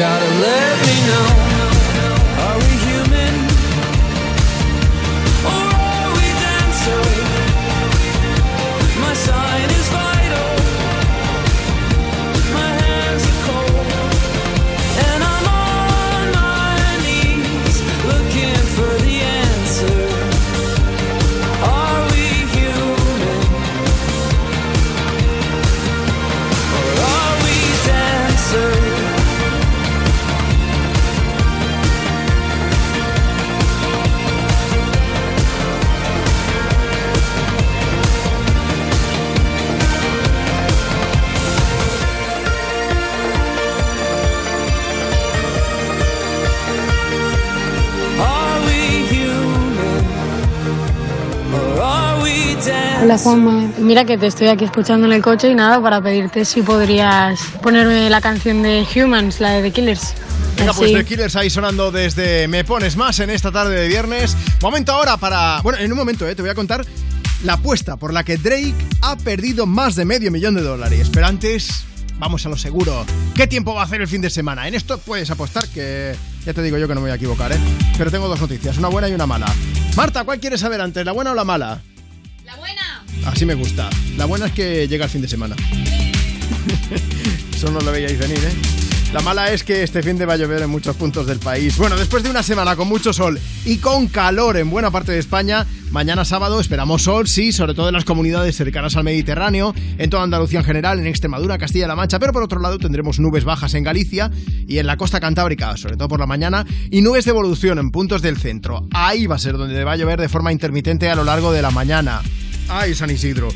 gotta let me know. Hola Juanma, mira que te estoy aquí escuchando en el coche y nada, para pedirte si podrías ponerme la canción de Humans, la de The Killers. Venga, pues. The Killers ahí sonando desde Me Pones Más en esta tarde de viernes. Momento ahora para... Bueno, en un momento, eh, te voy a contar la apuesta por la que Drake ha perdido más de medio millón de dólares. Pero antes, vamos a lo seguro. ¿Qué tiempo va a hacer el fin de semana? En esto puedes apostar que... Ya te digo yo que no me voy a equivocar, ¿eh? Pero tengo dos noticias, una buena y una mala. Marta, ¿cuál quieres saber antes, la buena o la mala? La buena. Así me gusta. La buena es que llega el fin de semana. Eso no lo veíais venir, ¿eh? La mala es que este fin de va a llover en muchos puntos del país. Bueno, después de una semana con mucho sol y con calor en buena parte de España, mañana sábado esperamos sol, sí, sobre todo en las comunidades cercanas al Mediterráneo, en toda Andalucía en general, en Extremadura, Castilla-La Mancha, pero por otro lado tendremos nubes bajas en Galicia y en la costa cantábrica, sobre todo por la mañana, y nubes de evolución en puntos del centro. Ahí va a ser donde va a llover de forma intermitente a lo largo de la mañana. Ay, San Isidro.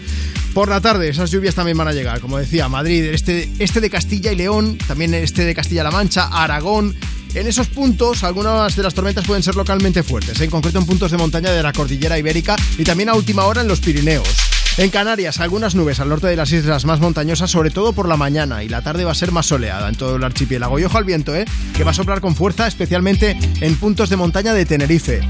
Por la tarde, esas lluvias también van a llegar. Como decía, Madrid, este, este de Castilla y León, también este de Castilla-La Mancha, Aragón. En esos puntos, algunas de las tormentas pueden ser localmente fuertes, en concreto en puntos de montaña de la cordillera ibérica y también a última hora en los Pirineos. En Canarias, algunas nubes al norte de las islas más montañosas, sobre todo por la mañana, y la tarde va a ser más soleada en todo el archipiélago. Y ojo al viento, ¿eh? que va a soplar con fuerza, especialmente en puntos de montaña de Tenerife.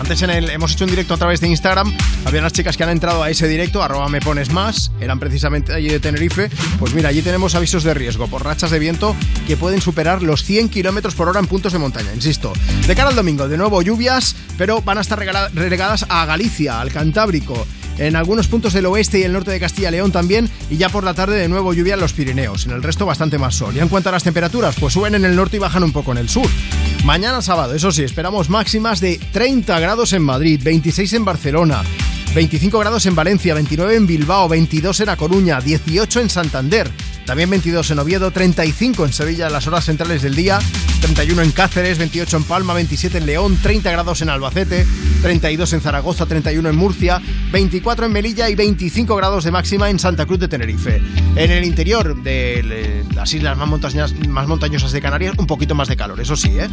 Antes en el, hemos hecho un directo a través de Instagram. Había unas chicas que han entrado a ese directo, arroba me pones más. Eran precisamente allí de Tenerife. Pues mira, allí tenemos avisos de riesgo por rachas de viento que pueden superar los 100 kilómetros por hora en puntos de montaña, insisto. De cara al domingo, de nuevo lluvias, pero van a estar relegadas a Galicia, al Cantábrico. En algunos puntos del oeste y el norte de Castilla y León también, y ya por la tarde de nuevo lluvia en los Pirineos. En el resto bastante más sol. Y en cuanto a las temperaturas, pues suben en el norte y bajan un poco en el sur. Mañana sábado, eso sí, esperamos máximas de 30 grados en Madrid, 26 en Barcelona, 25 grados en Valencia, 29 en Bilbao, 22 en A Coruña, 18 en Santander, también 22 en Oviedo, 35 en Sevilla en las horas centrales del día, 31 en Cáceres, 28 en Palma, 27 en León, 30 grados en Albacete, 32 en Zaragoza, 31 en Murcia, 24 en Melilla y 25 grados de máxima en Santa Cruz de Tenerife. En el interior de las islas más montañosas, más montañosas de Canarias, un poquito más de calor, eso sí, ¿eh?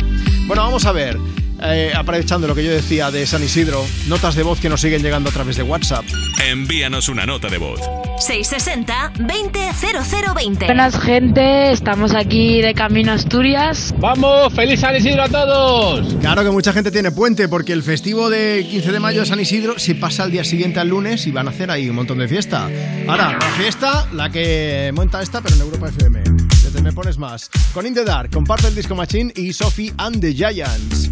Bueno, vamos a ver, eh, aprovechando lo que yo decía de San Isidro, notas de voz que nos siguen llegando a través de WhatsApp. Envíanos una nota de voz. 660 200020. Buenas gente, estamos aquí de camino a Asturias. ¡Vamos! ¡Feliz San Isidro a todos! Claro que mucha gente tiene puente porque el festivo de 15 de mayo de San Isidro se pasa al día siguiente al lunes y van a hacer ahí un montón de fiesta. Ahora, la fiesta, la que monta esta, pero en Europa FM. Desde Me Pones Más. Con In The Dark, con Purple Disco Machine y Sophie and the Giants.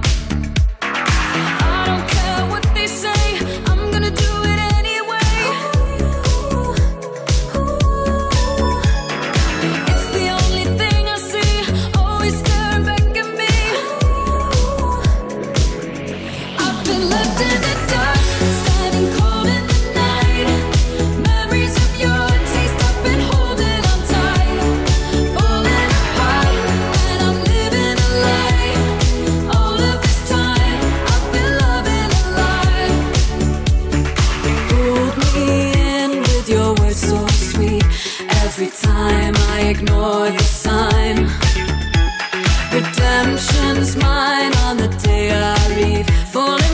Every time I ignore the sign. Redemption's mine on the day I leave. Falling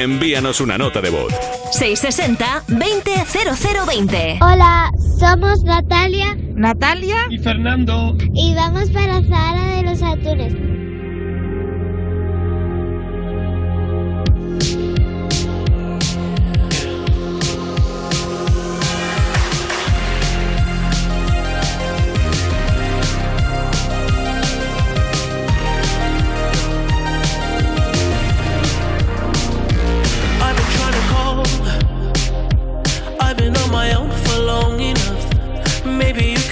Envíanos una nota de voz. 660 200020. Hola, somos Natalia. Natalia. Y Fernando. Y vamos para Zahara de los Atunes.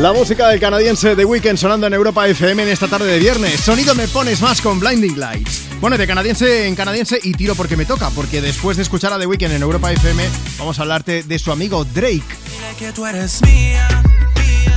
La música del canadiense The Weeknd sonando en Europa FM en esta tarde de viernes. Sonido me pones más con Blinding Lights. Bueno, de canadiense en canadiense y tiro porque me toca, porque después de escuchar a The Weeknd en Europa FM, vamos a hablarte de su amigo Drake. que tú eres mía.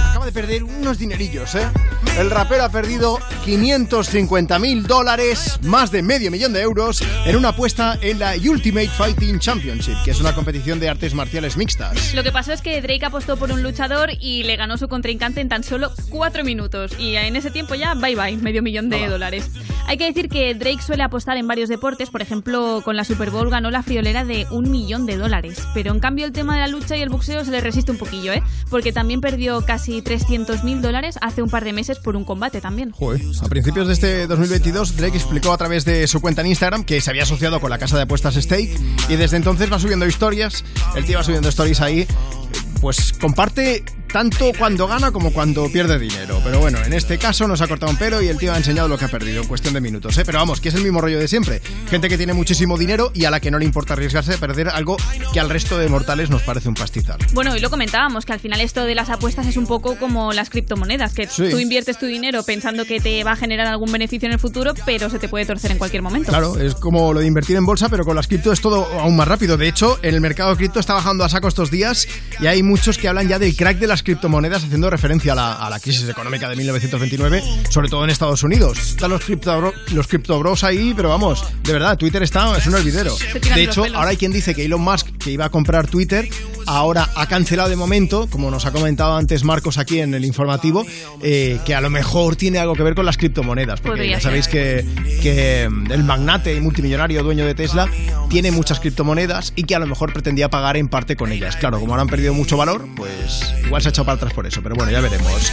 Acaba de perder unos dinerillos, ¿eh? El rapero ha perdido 550 mil dólares, más de medio millón de euros, en una apuesta en la Ultimate Fighting Championship, que es una competición de artes marciales mixtas. Lo que pasó es que Drake apostó por un luchador y le ganó su contrincante en tan solo cuatro minutos. Y en ese tiempo ya, bye bye, medio millón de dólares. Hay que decir que Drake suele apostar en varios deportes, por ejemplo, con la Super Bowl ganó la friolera de un millón de dólares. Pero en cambio el tema de la lucha y el boxeo se le resiste un poquillo, ¿eh? Porque también perdió casi 300 mil dólares hace un par de meses por un combate también. A principios de este 2022, Drake explicó a través de su cuenta en Instagram que se había asociado con la casa de apuestas Stake y desde entonces va subiendo historias. El tío va subiendo stories ahí. Pues comparte tanto cuando gana como cuando pierde dinero. Pero bueno, en este caso nos ha cortado un pelo y el tío ha enseñado lo que ha perdido en cuestión de minutos. ¿eh? Pero vamos, que es el mismo rollo de siempre. Gente que tiene muchísimo dinero y a la que no le importa arriesgarse a perder algo que al resto de mortales nos parece un pastizal. Bueno, y lo comentábamos, que al final esto de las apuestas es un poco como las criptomonedas, que Sí. tú inviertes tu dinero pensando que te va a generar algún beneficio en el futuro, pero se te puede torcer en cualquier momento. Claro, es como lo de invertir en bolsa, pero con las cripto es todo aún más rápido. De hecho, el mercado de cripto está bajando a saco estos días y hay muchos que hablan ya del crack de las criptomonedas haciendo referencia a la, a la crisis económica de 1929, sobre todo en Estados Unidos. Están los cripto, los cripto bros ahí, pero vamos, de verdad, Twitter está, es un tiran De hecho, ahora hay quien dice que Elon Musk, que iba a comprar Twitter, ahora ha cancelado de momento, como nos ha comentado antes Marcos aquí en el informativo, eh, que a lo mejor tiene algo que ver con las criptomonedas, porque Podría ya sabéis que, que mm, el magnate y multimillonario dueño de Tesla tiene muchas criptomonedas y que a lo mejor pretendía pagar en parte con ellas. Claro, como ahora han perdido mucho valor, pues igual se ha echado para atrás por eso, pero bueno, ya veremos.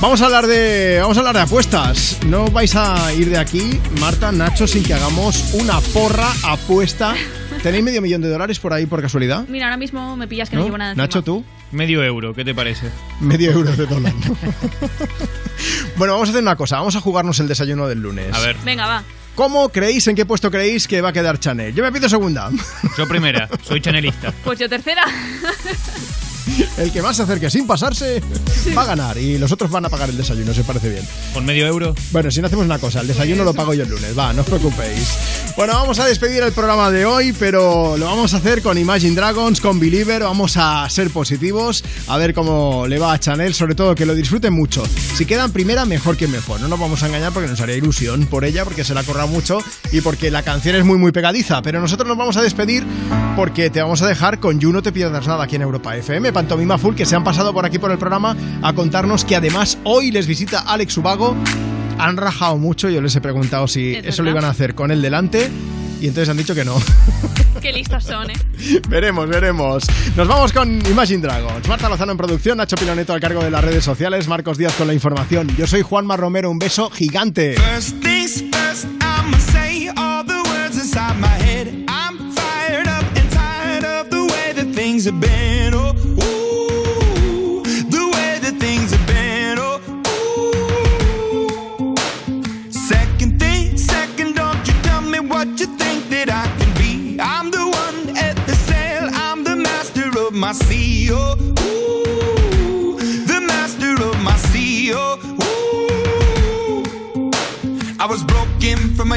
Vamos a hablar de vamos a hablar de apuestas. No vais a ir de aquí, Marta, Nacho, sin que hagamos una porra apuesta. ¿Tenéis medio millón de dólares por ahí por casualidad? Mira, ahora mismo me pillas que no, ¿No? llevo nada encima. Nacho, tú. Medio euro, ¿qué te parece? Medio euro de dólar. ¿no? <laughs> bueno, vamos a hacer una cosa. Vamos a jugarnos el desayuno del lunes. A ver. Venga, va. ¿Cómo creéis, en qué puesto creéis que va a quedar Chanel? Yo me pido segunda. Yo primera, soy chanelista. Pues yo tercera. <laughs> <laughs> El que más se acerque sin pasarse va a ganar y los otros van a pagar el desayuno, si os parece bien. ¿Con medio euro? Bueno, si no hacemos una cosa, el desayuno lo pago yo el lunes, va, no os preocupéis. Bueno, vamos a despedir el programa de hoy, pero lo vamos a hacer con Imagine Dragons, con Believer, vamos a ser positivos, a ver cómo le va a Chanel, sobre todo que lo disfruten mucho. Si quedan primera, mejor que mejor, no nos vamos a engañar porque nos haría ilusión por ella, porque se la corra mucho y porque la canción es muy muy pegadiza, pero nosotros nos vamos a despedir porque te vamos a dejar con You No Te Pierdas Nada aquí en Europa FM, Pantomima Full, que se han pasado por aquí por el programa a contarnos que además hoy les visita Alex Ubago. Han rajado mucho, yo les he preguntado si Es eso lo iban a hacer con él delante y entonces han dicho que no. <laughs> Qué listos son, ¿eh? <laughs> veremos, veremos. Nos vamos con Imagine Dragons. Marta Lozano en producción, Nacho Piloneto al cargo de las redes sociales, Marcos Díaz con la información. Yo soy Juanma Romero, un beso gigante. First things first, I'ma say all the words inside my head. I'm fired up and tired of the way that things have been.